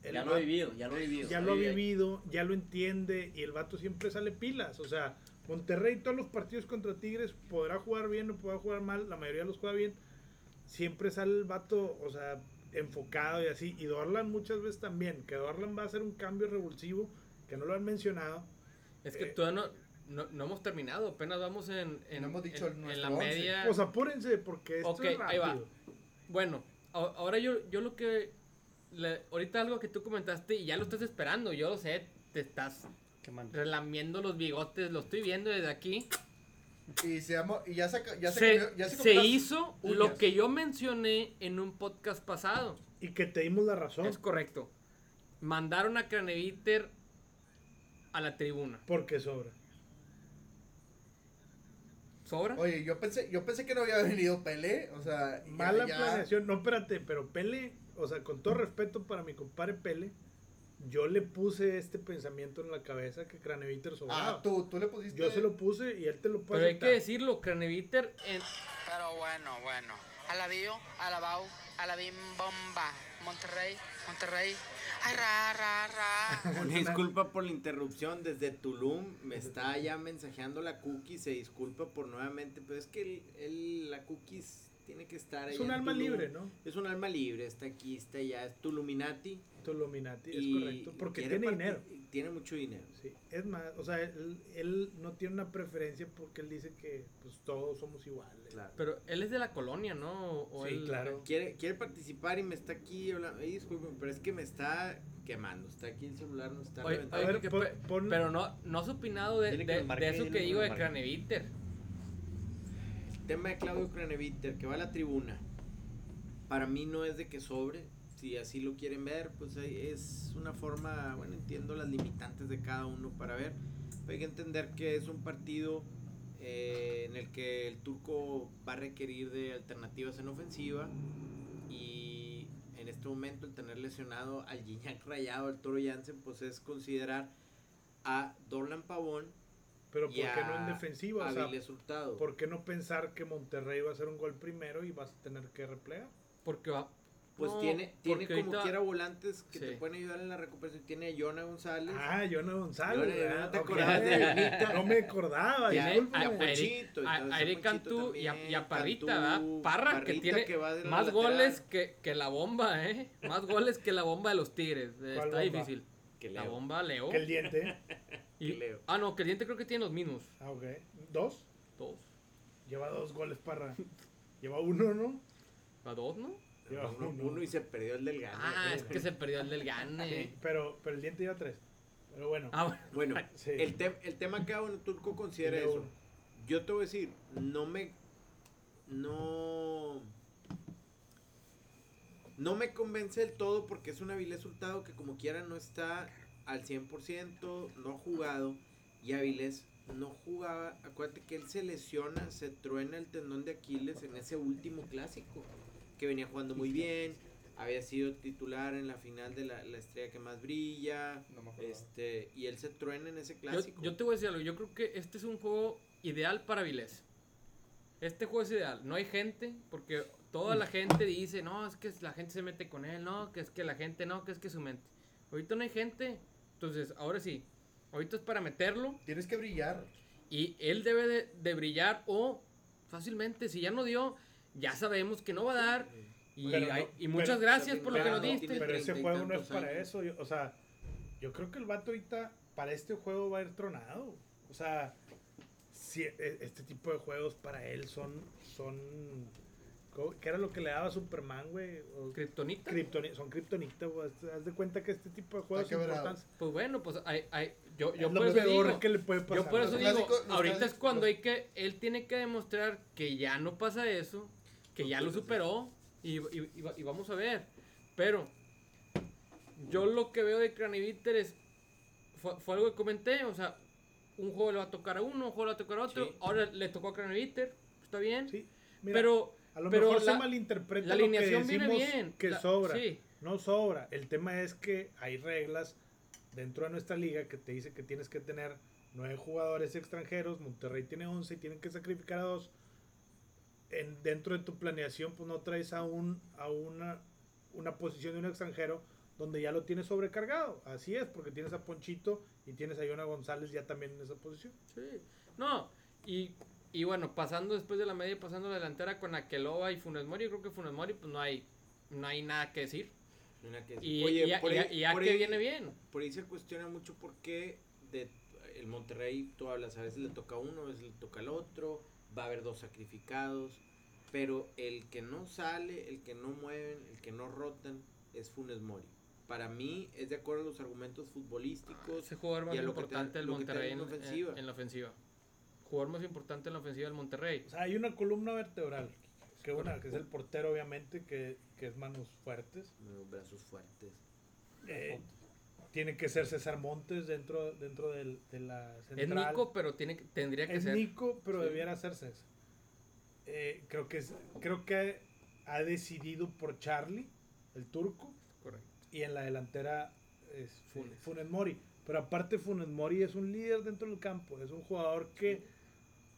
ya lo he vivido, ya lo he vivido. ya lo ha vivido, ya lo entiende y el vato siempre sale pilas. O sea, Monterrey todos los partidos contra Tigres podrá jugar bien o podrá jugar mal, la mayoría los juega bien. Siempre sale el vato, o sea, enfocado y así. Y Dorlan muchas veces también, que Dorlan va a hacer un cambio revulsivo, que no lo han mencionado. es que eh, todavía no, no, no hemos terminado, apenas vamos en, en, No hemos dicho en- la once. media. Pues apúrense porque esto es ahí va. rápido. Bueno, ahora yo, yo lo que. Le- ahorita algo que tú comentaste y ya lo estás esperando, yo lo sé, te estás relamiendo los bigotes, lo estoy viendo desde aquí. Y, se llamó- y ya se, ca- ya se, se comió- ya se se comió las hizo uñas. lo que yo mencioné en un podcast pasado. Y que te dimos la razón. Es correcto. Mandaron a Craneviter a la tribuna. Porque sobra. ¿Sobra? Oye, yo pensé, yo pensé que no había venido Pelé, o sea, ya- Mala ya- planeación. No, espérate, pero Pele, o sea, con todo respeto para mi compadre Pele, yo le puse este pensamiento en la cabeza que Craneviter sobraba. Ah, tú, tú le pusiste. Yo se lo puse y él te lo puede Pero hay que decirlo, Craneviter en, Pero bueno, bueno. Alabío, alabao, alabim bomba. Monterrey, Monterrey. Ay, ra, ra, ra. Una disculpa por la interrupción desde Tulum. Me está ya mensajeando la cookie. Se disculpa por nuevamente. Pero es que el, el- la cookies tiene que estar Es un alma Tulum. libre, ¿no? Es un alma libre. Está aquí, está allá. Es Tuluminati. Tuluminati, es y correcto. Porque tiene dinero. Tiene mucho dinero. Sí, es más, o sea, él, él no tiene una preferencia porque él dice que pues todos somos iguales. Claro. Pero él es de la colonia, ¿no? O Sí, él- claro. Quiere, quiere participar y me está aquí hablando. Ay, disculpen, pero es que me está quemando. Está aquí el celular, no está Oye, oye, ver, que pon- pe- pon- pero no, no has opinado de, de- de eso que digo de. Craneviter. Tema de Claudio Craneviter, que va a la tribuna, para mí no es de que sobre, si así lo quieren ver, pues es una forma, bueno, entiendo las limitantes de cada uno para ver, hay que entender que es un partido eh, en el que el turco va a requerir de alternativas en ofensiva y en este momento el tener lesionado al Gignac Rayado, al Toro Jansen, pues es considerar a Dorlan Pavón Pero ¿por qué no en defensiva? O sea. ¿por qué no pensar que Monterrey va a hacer un gol primero y vas a tener que replegar? Porque va. Pues No, tiene, tiene como ahorita- quiera volantes que te pueden ayudar en la recuperación. Tiene a Jonah González. Ah, Jonah González. ¿no te acordabas de Jonita? No me acordaba, Tiene a, a a Ponchito, Eric, Cantú y a, y a Parrita, Cantú, ¿verdad? Parra, que tiene que de más lateral. goles que, que la bomba, ¿eh? Más goles que la bomba de los Tigres. Eh, ¿Cuál Está bomba? difícil. Que La bomba Leo. Que el diente. Y- que Leo. ah, no, que el diente creo que tiene los mismos. Ah, ok. ¿Dos? Dos. Lleva dos goles para. Lleva uno, ¿no? ¿A dos, no? Lleva Uno, uno y se perdió el del Gane. Ah, es que se perdió el del Gane. Sí, pero, pero el diente lleva tres. Pero bueno. Ah, bueno. Bueno, Sí. el, tem- el tema acá, bueno, Turco considera eso. uno. Yo te voy a decir, no me. No. No me convence del todo porque es un Avilés Hurtado que, como quiera, no está al 100%, no ha jugado. Y Avilés no jugaba. Acuérdate que él se lesiona, se truena el tendón de Aquiles en ese último clásico. Que venía jugando muy bien. había sido titular en la final de la, la estrella que más brilla, No me acordaba. este, y él se truena en ese Yo, clásico. yo te voy a decir algo. Yo creo que este es un juego ideal para Vilés. Este juego es ideal. No hay gente, porque toda la gente dice, no, es que la gente se mete con él, no, que es que la gente no, que es que su mente. Ahorita no hay gente. Entonces, ahora sí. Ahorita es para meterlo Tienes que brillar. y él debe de, de brillar o fácilmente, si ya no dio, ya sabemos que no va a dar. Y, Pero no- hay- y muchas pero- gracias por lo que nos no diste. Pero ese juego no es para años. eso. yo- o sea, yo creo que el vato ahorita para este juego va a ir tronado. O sea, si, e- este tipo de juegos para él son. son ¿cómo- ¿Qué era lo que le daba a Superman, güey? Kryptonita. Kryptoni- son kriptonita, güey. Haz de cuenta que este tipo de juegos importantes. Pues bueno, pues hay, hay- yo, yo es por lo eso digo, que le puede pasar. Yo por eso digo, clásicos- ahorita es cuando los- hay que, él tiene que demostrar que ya no pasa eso, que ya lo superó y, y- y va- y vamos a ver. Pero yo lo que veo de Craniviter es, fue, fue algo que comenté, o sea, un juego le va a tocar a uno, un juego le va a tocar a otro, Sí. ahora le tocó a Craniviter, está bien, Sí, mira, pero a lo pero mejor la- se malinterpreta la lo que viene decimos bien. que la- sobra. sí. No sobra. El tema es que hay reglas dentro de nuestra liga que te dice que tienes que tener nueve jugadores extranjeros. Monterrey tiene 11 y tienen que sacrificar a dos. En, dentro de tu planeación, pues no traes a, un, a una, una posición de un extranjero donde ya lo tienes sobrecargado. Así es, porque tienes a Ponchito y tienes a Yona González ya también en esa posición. Sí. No, y, y bueno, pasando después de la media, pasando la delantera con Akeloba y Funes Mori, yo creo que Funes Mori pues no hay, no hay nada que decir. Que- Y, Oye, y, a- por y a- ahí- y a por que ahí- viene bien. Por ahí se cuestiona mucho por qué de el Monterrey, tú hablas, a veces le toca a uno, a veces le toca al otro, va a haber dos sacrificados, pero el que no sale, el que no mueven, el que no rotan, es Funes Mori. Para mí es de acuerdo a los argumentos futbolísticos. Ese jugador más y a lo importante del Monterrey en en, ofensiva. en- en la ofensiva. Jugador más importante en la ofensiva del Monterrey. O sea, hay una columna vertebral. Que, una, que es el portero, obviamente, que, que es manos fuertes. Los brazos fuertes. Eh, tiene que ser César Montes dentro, dentro del, de la Es central. Nico, pero tiene que- tendría que Es ser. Nico, pero Sí. debiera ser César. Eh, creo, que es- creo que ha decidido por Charlie, el turco, Correcto. y en la delantera es Funes. Funes. Mori. Pero aparte Funes Mori es un líder dentro del campo, es un jugador que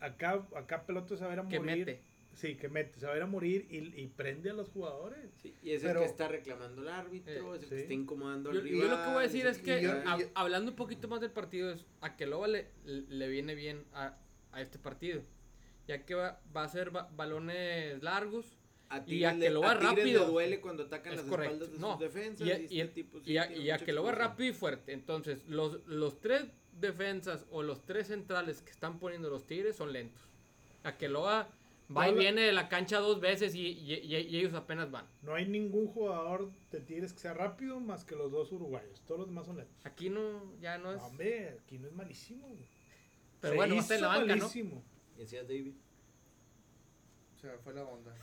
acá, acá pelota se va a ir a Que morir. mete. Sí, que mete, se va a ir a morir y, y prende a los jugadores. Sí, y es Pero- el que está reclamando al árbitro, Eh, es el que sí. está incomodando Yo, al yo rival. lo que voy a decir es el que, yo- y yo- hablando un poquito más del partido, es a que Loba le, le viene bien a, a este partido. Ya que va, va a ser ba- balones largos. A y a que lo va a rápido. le duele cuando atacan Es las correcto. espaldas de No, sus defensas. Y, a- este y a- tipo sí y a- y a que lo va rápido y fuerte. Entonces, los, los tres defensas o los tres centrales que están poniendo los Tigres son lentos. A que lo va, va y viene de la cancha dos veces y, y- y- y ellos apenas van. No hay ningún jugador de Tigres que sea rápido más que los dos uruguayos. Todos los demás son lentos. Aquí no, ya no es. No, hombre, aquí no es malísimo. güey. pero Se bueno, va a estar en la ¿no? malísimo. Y decía David. Se me fue la onda.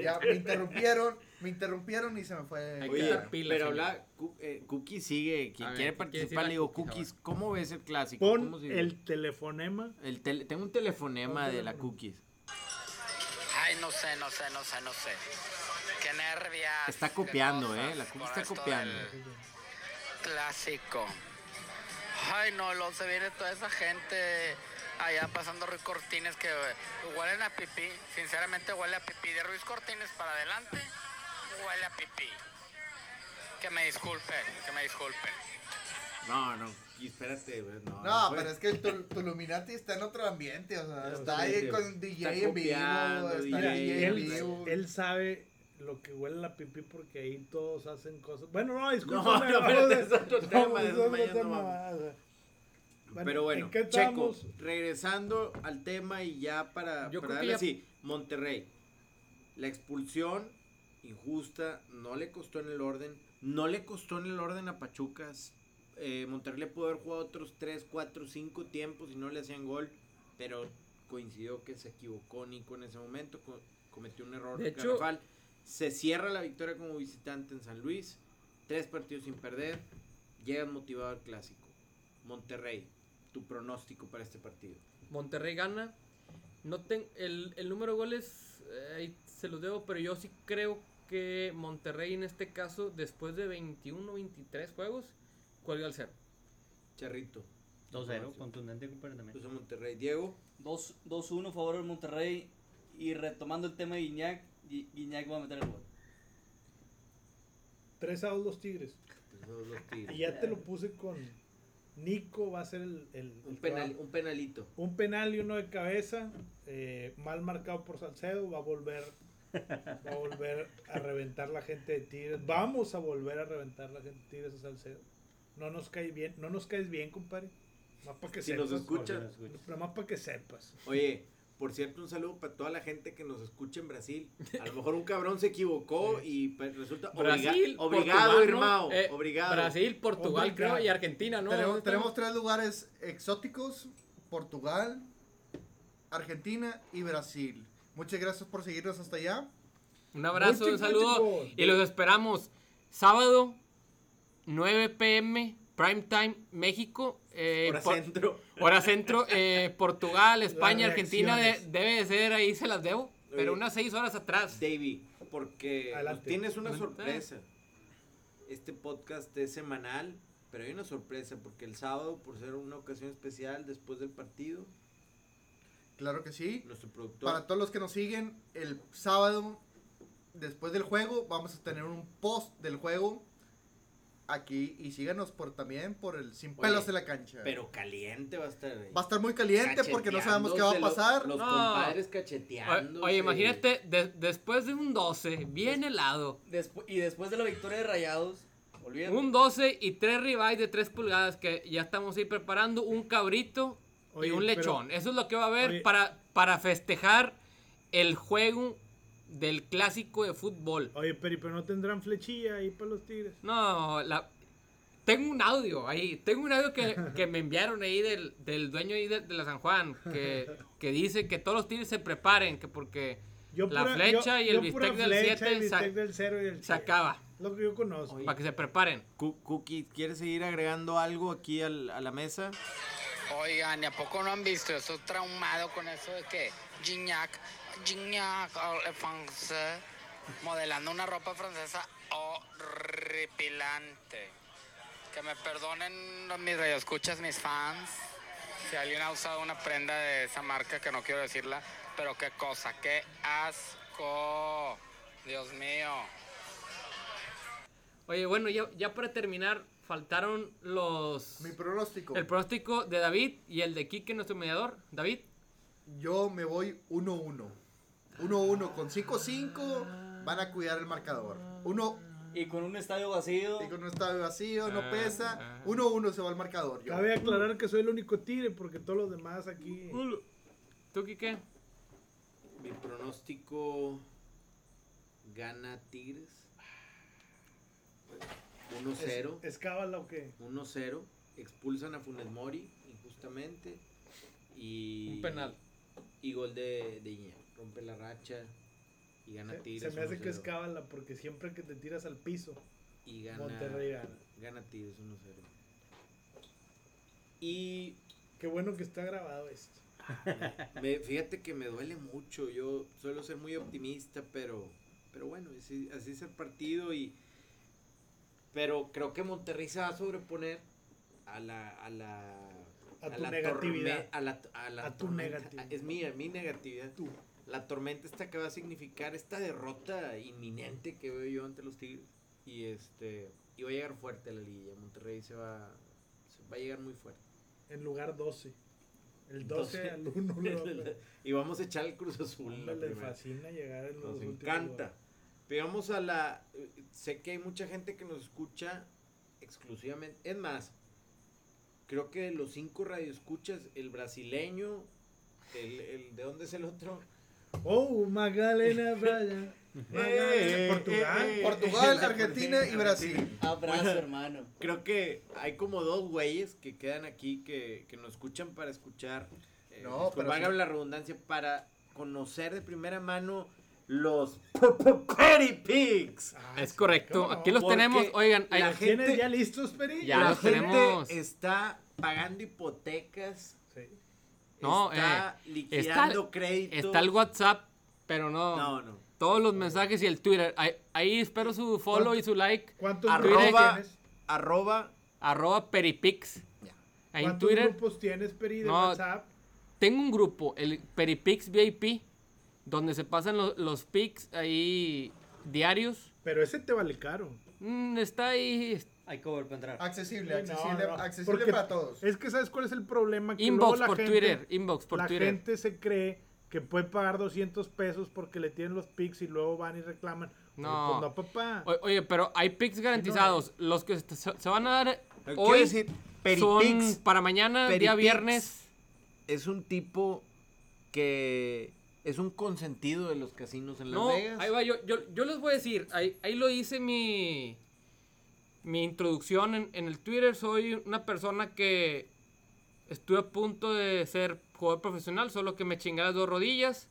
Ya me interrumpieron, me interrumpieron y se me fue. Hay Oye, pilas, pero habla, eh, Cookie sigue, quien quiere ¿qué quiere decir participar, le digo, Cookie Cookies, ahora? ¿cómo ves el clásico? Pon ¿Cómo se- el telefonema. el tengo un telefonema de la. Cookies. Ay, no sé, no sé, no sé, no sé. Qué nervias. Está copiando, eh, la Cookie con está copiando. Clásico. Ay, no, luego se viene toda esa gente allá pasando Ruiz Cortines que eh, huelen a pipí. Sinceramente huele a pipí. De Ruiz Cortines para adelante, huele a pipí. Que me disculpen, que me disculpen. No, no, y espérate, güey, no. No, pero es que el Tul- Tuluminati está en otro ambiente, o sea, Está ahí con está DJ en vivo, copiando, está DJ, DJ en vivo. él sabe lo que huele la pipí porque ahí todos hacen cosas. Bueno, no, No, discúlpame. no, espérate, de- es otro no, tema, es es otro mañana, tema, Pero bueno, ¿en qué Checo, regresando al tema y ya para, Yo para creo que darle ya- así, Monterrey, la expulsión injusta no le costó en el orden, no le costó en el orden a Pachucas, eh, Monterrey le pudo haber jugado otros 3, 4, 5 tiempos y no le hacían gol, pero coincidió que se equivocó Nico en ese momento, co- cometió un error De hecho- se cierra la victoria como visitante en San Luis, tres partidos sin perder, llegan motivado al clásico. Monterrey, tu pronóstico para este partido. Monterrey gana. No ten, el, el número de goles eh, ahí se los debo, pero yo sí creo que Monterrey en este caso, después de 21 23 juegos, cuelga el cero. Charrito. 2-0, contundente compadre también. Puso Monterrey. Diego. 2 2-1 favor del Monterrey. Y retomando el tema de Guiñac, Gui- Guiñac va a meter el gol. 3 a 2 los Tigres. Puso los Tigres. Y ya te lo puse con Nico, va a ser el. el- Un, el va- un penalito. un penal y uno de cabeza. eh, mal marcado por Salcedo. Va a volver. Va a volver a reventar la gente de Tigres. Vamos a volver a reventar la gente de Tigres a Salcedo. No nos cae bien, no nos caes bien, compadre. Más para que Si sepas. nos escucha. Pero más para que sepas. Oye, por cierto, un saludo para toda la gente que nos escucha en Brasil. A lo mejor un cabrón se equivocó y pues, resulta obliga- Brasil, obligado, Portugal, hermano. ¿no? Eh, Obligado. Brasil, Portugal, creo, y Argentina, ¿no? tenemos, tres lugares exóticos: Portugal, Argentina y Brasil. Muchas gracias por seguirnos hasta allá. Un abrazo, Mucho, un saludo. Y los esperamos sábado, 9 pm, prime time, México. Eh, Hora por- centro. hora centro, eh, Portugal, España, Argentina. de- debe de ser, ahí se las debo. Pero Oye. unas 6 horas atrás. Davey, porque Adelante. tienes una sorpresa. Este podcast es semanal, pero hay una sorpresa porque el sábado, por ser una ocasión especial después del partido, Claro que sí. nuestro productor Para todos los que nos siguen, el sábado, después del juego, vamos a tener un post del juego aquí. Y síganos por también por el Sin Pelos Oye, de la Cancha. pero caliente va a estar. ahí. Va a estar muy caliente porque no sabemos qué va a pasar. Los, los No. compadres cacheteando. Oye, imagínate, de- después de un 12, bien helado. Y después de la victoria de Rayados, olvídate. Un 12 y tres ribeyes de 3 pulgadas que ya estamos ahí preparando. Un cabrito Oye, y un pero- lechón. Eso es lo que va a haber Oye. para, para festejar el juego del clásico de fútbol. Oye, Peri, pero no tendrán flechilla ahí para los Tigres. No, la... tengo un audio ahí. Tengo un audio que, que me enviaron ahí del, del dueño ahí de, de la San Juan. Que, que dice que todos los tigres se preparen. Que porque Yo La pura- flecha y el yo siete el bistec del cero y el se siete. acaba. Lo que yo conozco. Para que se preparen. Cookie, ¿quieres seguir agregando algo aquí al- a la mesa? Oigan, ¿y a poco no han visto? Yo estoy traumado con eso de que Gignac, Gignac, el francés, modelando una ropa francesa horripilante. Que me perdonen los- mis radioescuchas, mis fans, si alguien ha usado una prenda de esa marca, que no quiero decirla, pero qué cosa, qué asco. Dios mío. Oye, bueno, ya, ya para terminar, faltaron los... Mi pronóstico. El pronóstico de David y el de Quique, nuestro mediador. David. Yo me voy 1-1. 1-1 con 5-5. Van a cuidar el marcador. Uno Y con un estadio vacío. y con un estadio vacío, no Ah, pesa. ah. 1-1 se va el marcador. Yo. Cabe aclarar que soy el único Tigre porque todos los demás aquí. ¿Tú, Quique? Mi pronóstico gana Tigres. 1-0. ¿Es, cábala o qué? 1-0. Expulsan a Funes Mori injustamente. Y. Un penal. Y gol de, de. Rompe la racha. Y gana Se, Tigres. se me hace que es 1-0. cábala porque siempre que te tiras al piso, Y gana. Monterrey gana. Gana Tigres 1-0. Y Qué bueno que está grabado esto. me- fíjate que me duele mucho. Yo suelo ser muy optimista, pero, pero bueno, así, así es el partido. y Pero creo que Monterrey se va a sobreponer a la. A, la, A tu la negatividad. torme- a la, a la A tu negatividad. Es mía, mi negatividad. La tormenta esta que va a significar esta derrota inminente que veo yo ante los Tigres. Y este. Y va a llegar fuerte la liga. Monterrey se va. se va a llegar muy fuerte. En lugar 12. El 12 Entonces- al 1. y vamos a echar el Cruz Azul. la le fascina llegar en los Nos encanta. vamos a la. Sé que hay mucha gente que nos escucha exclusivamente. Es más, creo que de los cinco radioescuchas, el brasileño, el, el ¿de dónde es el otro? Oh, Magdalena Braya. Eh, Portugal. eh, eh. Portugal, Argentina y Brasil. Abrazo, hermano. Creo que hay como dos güeyes que quedan aquí que, que nos escuchan para escuchar. Eh, No, pero valga sí. la redundancia, para conocer de primera mano los Petty Pigs. Ah, es correcto. Aquí los Porque tenemos. Oigan, hay- la ¿Los ¿Tienes gente- ya listos, Peri? Ya la los gente tenemos. está pagando hipotecas. No, está eh, liquidando está- crédito. está el WhatsApp, pero no. No, no. Todos los mensajes y el Twitter. Ahí, ahí espero su follow y su like. ¿Cuántos Arroba- grupos tienes? Arroba. Arroba Peripix. Ahí en ¿Cuántos Twitter. grupos tienes, Peri, de No, WhatsApp? Tengo un grupo, el Peripix VIP, donde se pasan lo- los pics ahí diarios. Pero ese te vale caro. Mm, está ahí. Hay cover para entrar. Accesible, accesible, no, accesible porque para todos. Es que ¿sabes cuál es el problema? Que Inbox luego la por gente- Twitter. Inbox por la Twitter. gente se cree que puede pagar 200 pesos porque le tienen los pics y luego van y reclaman. No. pues no, papá. O- Oye, pero hay pics garantizados. Los que se, se van a dar Quiero hoy decir, son para mañana, día viernes. es un tipo que es un consentido de los casinos en Las No, Vegas. ahí va, yo, yo, yo les voy a decir, ahí, ahí lo hice mi, mi introducción en, en el Twitter. Soy una persona que estuve a punto de ser jugador profesional, solo que me chingué las dos rodillas.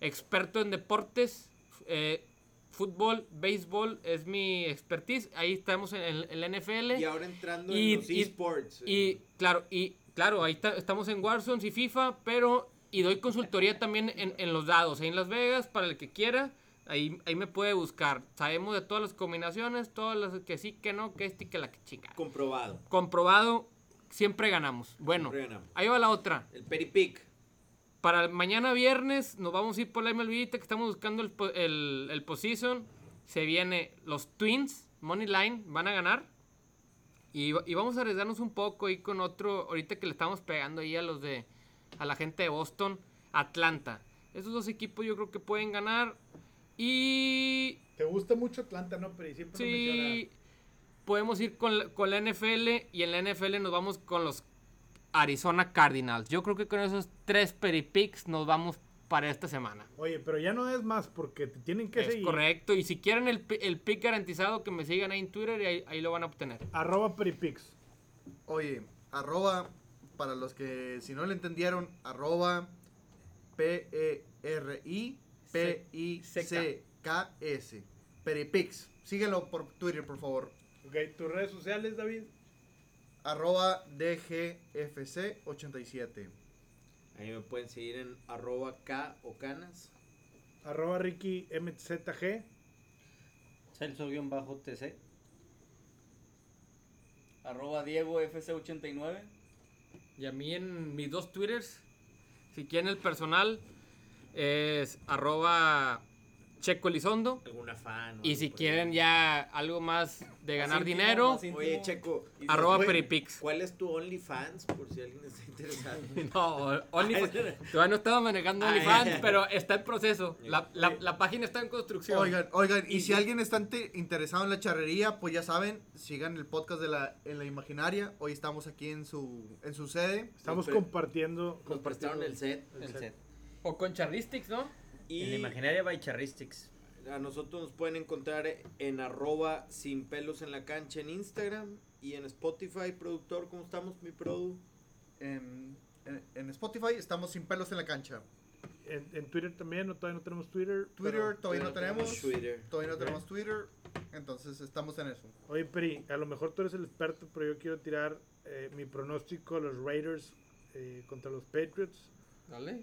Experto en deportes, eh, fútbol, béisbol es mi expertise. Ahí estamos en el, en la NFL. Y ahora entrando Y- en los y- esports. Y claro, y claro, ahí está- estamos en Warzone y FIFA, pero y doy consultoría también en, en los dados, ahí en Las Vegas, para el que quiera, ahí, ahí me puede buscar. Sabemos de todas las combinaciones, todas las que sí, que no, que este y que la que chica. comprobado. Comprobado, siempre ganamos. Bueno, Siempre ganamos. ahí va la otra. El Peripic. Para mañana viernes nos vamos a ir por la MLB que estamos buscando el, el, el position. Se viene los Twins, Money Line, van a ganar. Y, y vamos a arriesgarnos un poco ahí con otro, ahorita que le estamos pegando ahí a los de, a la gente de Boston, Atlanta. Esos dos equipos yo creo que pueden ganar. Y Te gusta mucho Atlanta, ¿no? Pero siempre lo sí, podemos ir con, la- con la NFL y en la NFL nos vamos con los Arizona Cardinals. Yo creo que con esos tres peripicks nos vamos para esta semana. Oye, pero ya no es más porque te tienen que Es seguir. correcto. Y si quieren el, el pick garantizado, que me sigan ahí en Twitter y ahí, ahí lo van a obtener. Arroba Peripix. Oye, arroba, para los que si no le entendieron, arroba E P-E-R-I-P-I-C-K-S. Peripix. Síguelo por Twitter, por favor. Ok, tus redes sociales, David. Arroba DGFC87. Ahí me pueden seguir en arroba K o canas. Arroba Ricky MZG. Celso-TC. Arroba Diego FC89. Y a mí en mis dos Twitters, si quieren el personal, es arroba Checo Elizondo. Alguna fan. Y si quieren ahí. ya algo más de ganar íntimo, dinero. Oye, Checo. arroba Peripix. ¿Cuál es tu OnlyFans? Por si alguien está interesado. No, OnlyFans. Todavía no estaba manejando Ah, OnlyFans, pero está en proceso. La, la- la página está en construcción. Oigan, oigan, y si alguien está inte- interesado en la charrería, pues ya saben, sigan el podcast de la, en la imaginaria. Hoy estamos aquí en su, en su sede. Estamos compartiendo. Nos prestaron el set. el El set. set. O con Charlistics, ¿no? Y En la imaginaria by Charristics. a nosotros nos pueden encontrar en arroba sin pelos en la cancha en Instagram y en Spotify. Productor, ¿cómo estamos, mi produ? En, en- en Spotify estamos sin pelos en la cancha. En, en Twitter también, no, todavía no tenemos Twitter. Twitter pero- todavía no tenemos. Twitter. Todavía no tenemos Twitter. Entonces estamos en eso. Oye, Peri, a lo mejor tú eres el experto, pero yo quiero tirar eh, mi pronóstico a los Raiders eh, contra los Patriots. Dale.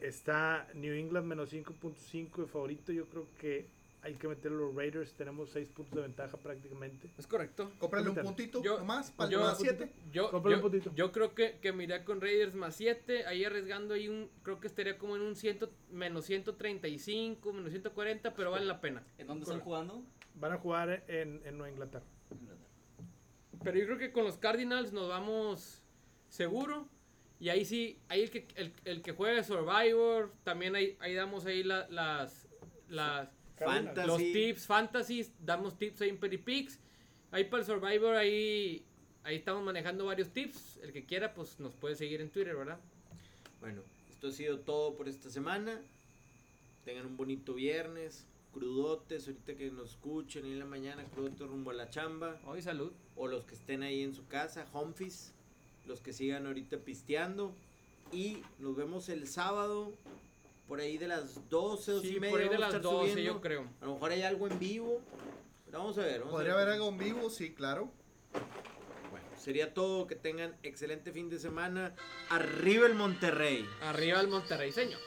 Está New England menos 5.5 de favorito. Yo creo que hay que meter a los Raiders. Tenemos 6 puntos de ventaja prácticamente. Es correcto. Cómprale un puntito Yo- nomás para yo- el más 7. Yo, Cómprale un yo, puntito. yo creo que, que me iré con Raiders más 7. Ahí arriesgando ahí un. Creo que estaría como en un 100, menos 135, menos 140, pero vale la pena. ¿En dónde están jugando? Van a jugar en, en Nueva Inglaterra. Pero yo creo que con los Cardinals nos vamos seguro. Y ahí sí, ahí el que, el, el que juegue Survivor, también ahí, ahí damos ahí la- las, las, Fantasy. los tips, fantasies, damos tips ahí en Peripix. Ahí para el Survivor, ahí, ahí estamos manejando varios tips. El que quiera, pues nos puede seguir en Twitter, ¿verdad? Bueno, esto ha sido todo por esta semana. Tengan un bonito viernes. Crudotes, ahorita que nos escuchen en la mañana, crudotes rumbo a la chamba. Hoy salud. O los que estén ahí en su casa, homefis. Los que sigan ahorita pisteando. Y nos vemos el sábado, por ahí de las 12 o Sí, media. por ahí de las estar 12 subiendo. yo creo. A lo mejor hay algo en vivo. Pero vamos a ver. vamos a ¿Podría ver. haber algo en vivo? Sí, claro. Bueno, sería todo. Que tengan excelente fin de semana. Arriba el Monterrey. Arriba el Monterrey, señor.